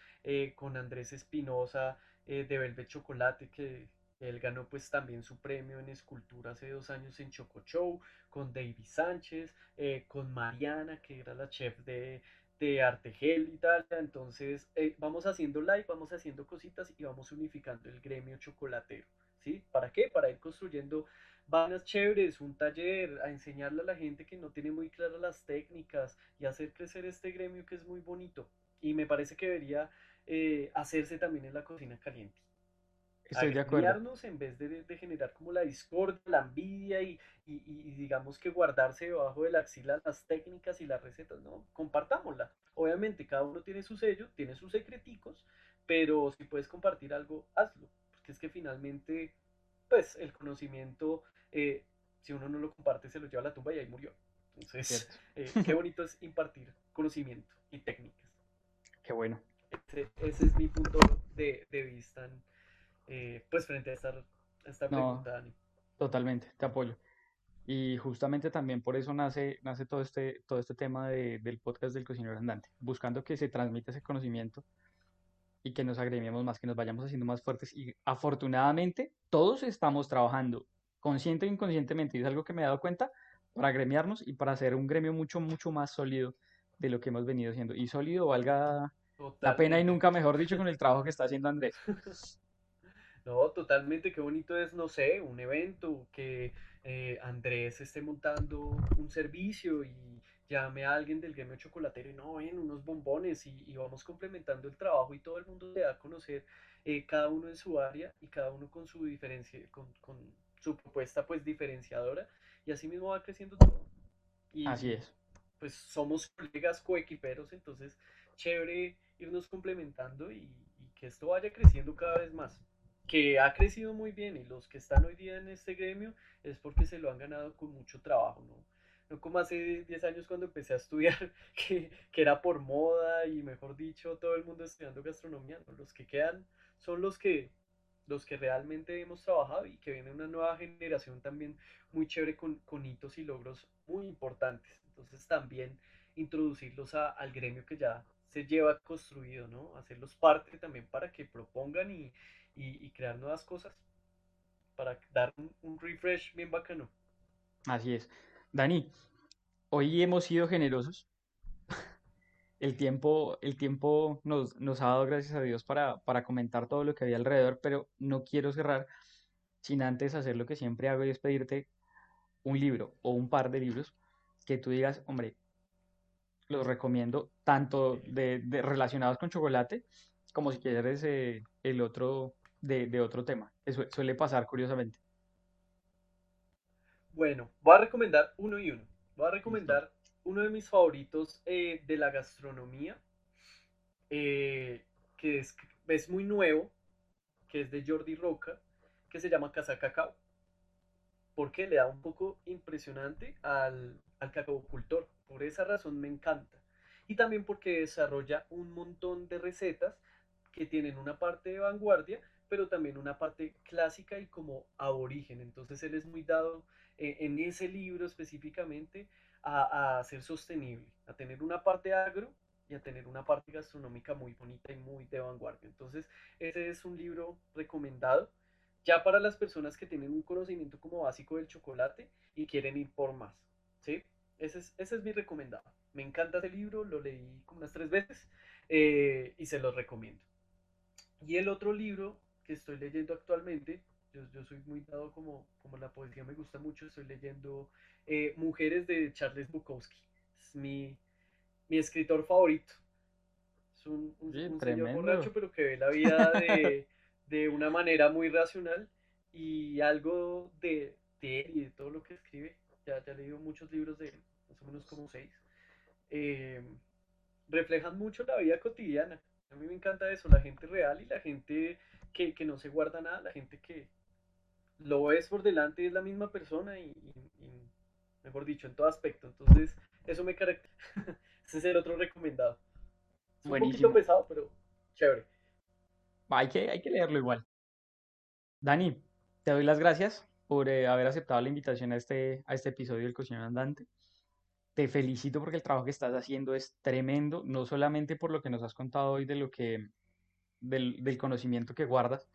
con Andrés Espinosa de Velvet Chocolate, que él ganó pues también su premio en escultura hace dos años en Choco Show, con David Sánchez, eh, con Mariana, que era la chef de, de Artegel Italia. Entonces eh, vamos haciendo live, vamos haciendo cositas y vamos unificando el gremio chocolatero. ¿Sí? ¿Para qué? Para ir construyendo vainas chéveres, un taller, a enseñarle a la gente que no tiene muy claras las técnicas y hacer crecer este gremio que es muy bonito. Y me parece que debería eh, hacerse también en la cocina caliente. Estoy de acuerdo. en vez de, generar como la discordia, la envidia y, digamos que guardarse debajo de la axila las técnicas y las recetas, no, compartámosla. Obviamente cada uno tiene su sello, tiene sus secreticos, pero si puedes compartir algo, hazlo, porque es que finalmente, pues el conocimiento, eh, si uno no lo comparte, se lo lleva a la tumba y ahí murió. Entonces, eh, qué bonito es impartir conocimiento y técnicas. Qué bueno. ese, es mi punto de, vista, eh, pues frente a esta, esta pregunta, Dani. Totalmente, te apoyo. Y justamente también por eso nace, nace todo, este, todo este tema del podcast del cocinero andante, buscando que se transmita ese conocimiento y que nos agremiemos más, que nos vayamos haciendo más fuertes. Y afortunadamente todos estamos trabajando consciente e inconscientemente, y es algo que me he dado cuenta, para agremiarnos y para hacer un gremio mucho, mucho más sólido de lo que hemos venido haciendo. Y sólido valga la pena y nunca mejor dicho con el trabajo que está haciendo Andrés. No, totalmente, qué bonito es, no sé, un evento que eh, Andrés esté montando un servicio y llame a alguien del gremio chocolatero y no, ven unos bombones y, vamos complementando el trabajo y todo el mundo se da a conocer eh, cada uno en su área y cada uno con su diferencia, con, con su propuesta pues diferenciadora y así mismo va creciendo todo. Y, así es. Pues somos colegas coequiperos, entonces chévere irnos complementando y, que esto vaya creciendo cada vez más. Que ha crecido muy bien y los que están hoy día en este gremio es porque se lo han ganado con mucho trabajo, ¿no? No como hace 10 años cuando empecé a estudiar, que, que, era por moda y mejor dicho, todo el mundo estudiando gastronomía, ¿no? Los que quedan son los que los que realmente hemos trabajado y que viene una nueva generación también muy chévere con, con hitos y logros muy importantes. Entonces también introducirlos al gremio que ya se lleva construido, ¿no? Hacerlos parte también para que propongan y, y, crear nuevas cosas, para dar un, refresh bien bacano. Así es. Dani, hoy hemos sido generosos el tiempo, el tiempo nos, nos ha dado, gracias a Dios, para, para comentar todo lo que había alrededor, pero no quiero cerrar sin antes hacer lo que siempre hago y es pedirte un libro o un par de libros que tú digas, hombre, los recomiendo tanto de, relacionados con chocolate como si quieres eh, el otro de, de, otro tema. Eso suele pasar curiosamente. Bueno, voy a recomendar uno y uno. Voy a recomendar uno de mis favoritos eh, de la gastronomía, eh, que es, es, muy nuevo, que es de Jordi Roca, que se llama Casa Cacao, porque le da un poco impresionante al, al cultor. Por esa razón me encanta. Y también porque desarrolla un montón de recetas que tienen una parte de vanguardia, pero también una parte clásica y como aborigen. Entonces él es muy dado en ese libro específicamente a, ser sostenible, a tener una parte agro y a tener una parte gastronómica muy bonita y muy de vanguardia. Entonces, ese es un libro recomendado ya para las personas que tienen un conocimiento como básico del chocolate y quieren ir por más. ¿sí? Ese, es, ese es mi recomendado. Me encanta ese libro, lo leí como unas tres veces eh, y se lo recomiendo. Y el otro libro que estoy leyendo actualmente yo, yo, soy muy dado como, como la poesía me gusta mucho, estoy leyendo eh, Mujeres de Charles Bukowski. Es mi, mi escritor favorito. Es un, un, señor borracho, pero que ve la vida de, de, una manera muy racional y algo de, de, él y de todo lo que escribe. Ya, ya he leído muchos libros de él, más o menos como seis. Eh, reflejan mucho la vida cotidiana. A mí me encanta eso, la gente real y la gente que, que no se guarda nada, la gente que, lo ves por delante y es la misma persona y, mejor dicho, en todo aspecto. Entonces, eso me caracteriza. Ese es el otro recomendado. un poquito pesado, pero chévere. Hay que, hay que leerlo igual. Dani, te doy las gracias por eh, haber aceptado la invitación a este, a este episodio del Cocinero Andante. Te felicito porque el trabajo que estás haciendo es tremendo, no solamente por lo que nos has contado hoy de lo que, del, del conocimiento que guardas,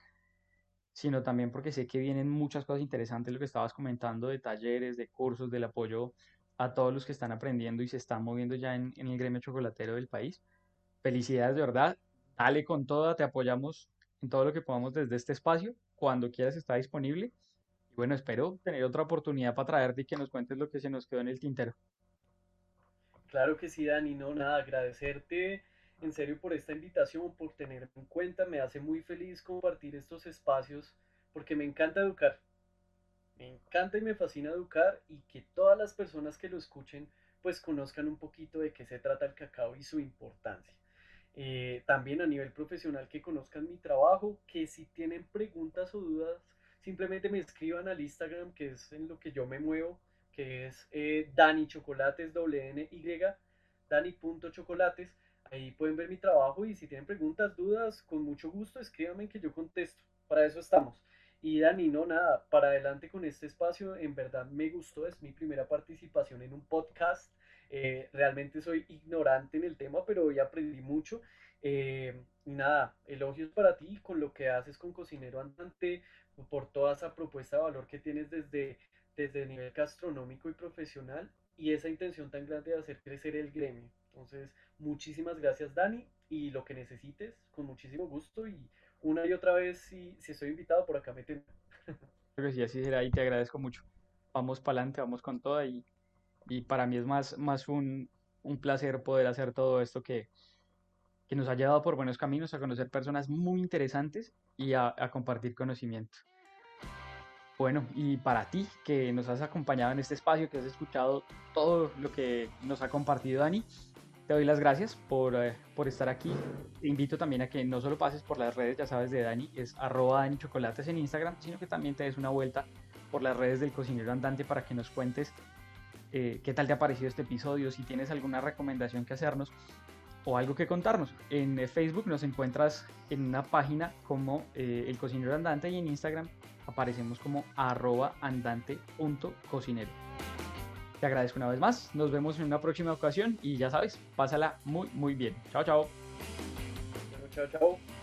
sino también porque sé que vienen muchas cosas interesantes, lo que estabas comentando de talleres, de cursos, del apoyo a todos los que están aprendiendo y se están moviendo ya en, el gremio chocolatero del país. Felicidades de verdad, dale con toda, te apoyamos en todo lo que podamos desde este espacio, cuando quieras está disponible. Y bueno, espero tener otra oportunidad para traerte y que nos cuentes lo que se nos quedó en el tintero. Claro que sí, Dani, no, nada, agradecerte en serio por esta invitación, por tenerme en cuenta. Me hace muy feliz compartir estos espacios porque me encanta educar. Me encanta y me fascina educar y que todas las personas que lo escuchen pues conozcan un poquito de qué se trata el cacao y su importancia. Eh, también a nivel profesional que conozcan mi trabajo, que si tienen preguntas o dudas, simplemente me escriban al Instagram, que es en lo que yo me muevo, que es eh, Dani Chocolates, Dani.chocolates Ahí pueden ver mi trabajo y si tienen preguntas, dudas, con mucho gusto escríbanme que yo contesto. Para eso estamos. Y Dani, no, nada, para adelante con este espacio, en verdad me gustó, es mi primera participación en un podcast. Eh, realmente soy ignorante en el tema, pero hoy aprendí mucho. Eh, nada, elogios para ti con lo que haces con Cocinero Andante, por toda esa propuesta de valor que tienes desde, desde el nivel gastronómico y profesional y esa intención tan grande de hacer crecer el gremio. Entonces, muchísimas gracias Dani y lo que necesites, con muchísimo gusto y una y otra vez si, si estoy invitado por acá me tengo. Creo que sí, así será y te agradezco mucho. Vamos para adelante, vamos con toda y, y para mí es más, más un, un placer poder hacer todo esto que, que nos ha llevado por buenos caminos a conocer personas muy interesantes y a, a compartir conocimiento. Bueno, y para ti que nos has acompañado en este espacio, que has escuchado todo lo que nos ha compartido Dani, te doy las gracias por, eh, por estar aquí. Te invito también a que no solo pases por las redes, ya sabes, de Dani, es arroba Dani Chocolates en Instagram, sino que también te des una vuelta por las redes del cocinero andante para que nos cuentes eh, qué tal te ha parecido este episodio, si tienes alguna recomendación que hacernos o algo que contarnos. En eh, Facebook nos encuentras en una página como El Cocinero Andante y en Instagram aparecemos como arroba andante.cocinero. Te agradezco una vez más, nos vemos en una próxima ocasión y ya sabes, pásala muy muy bien. Chao, chao. chao, chao.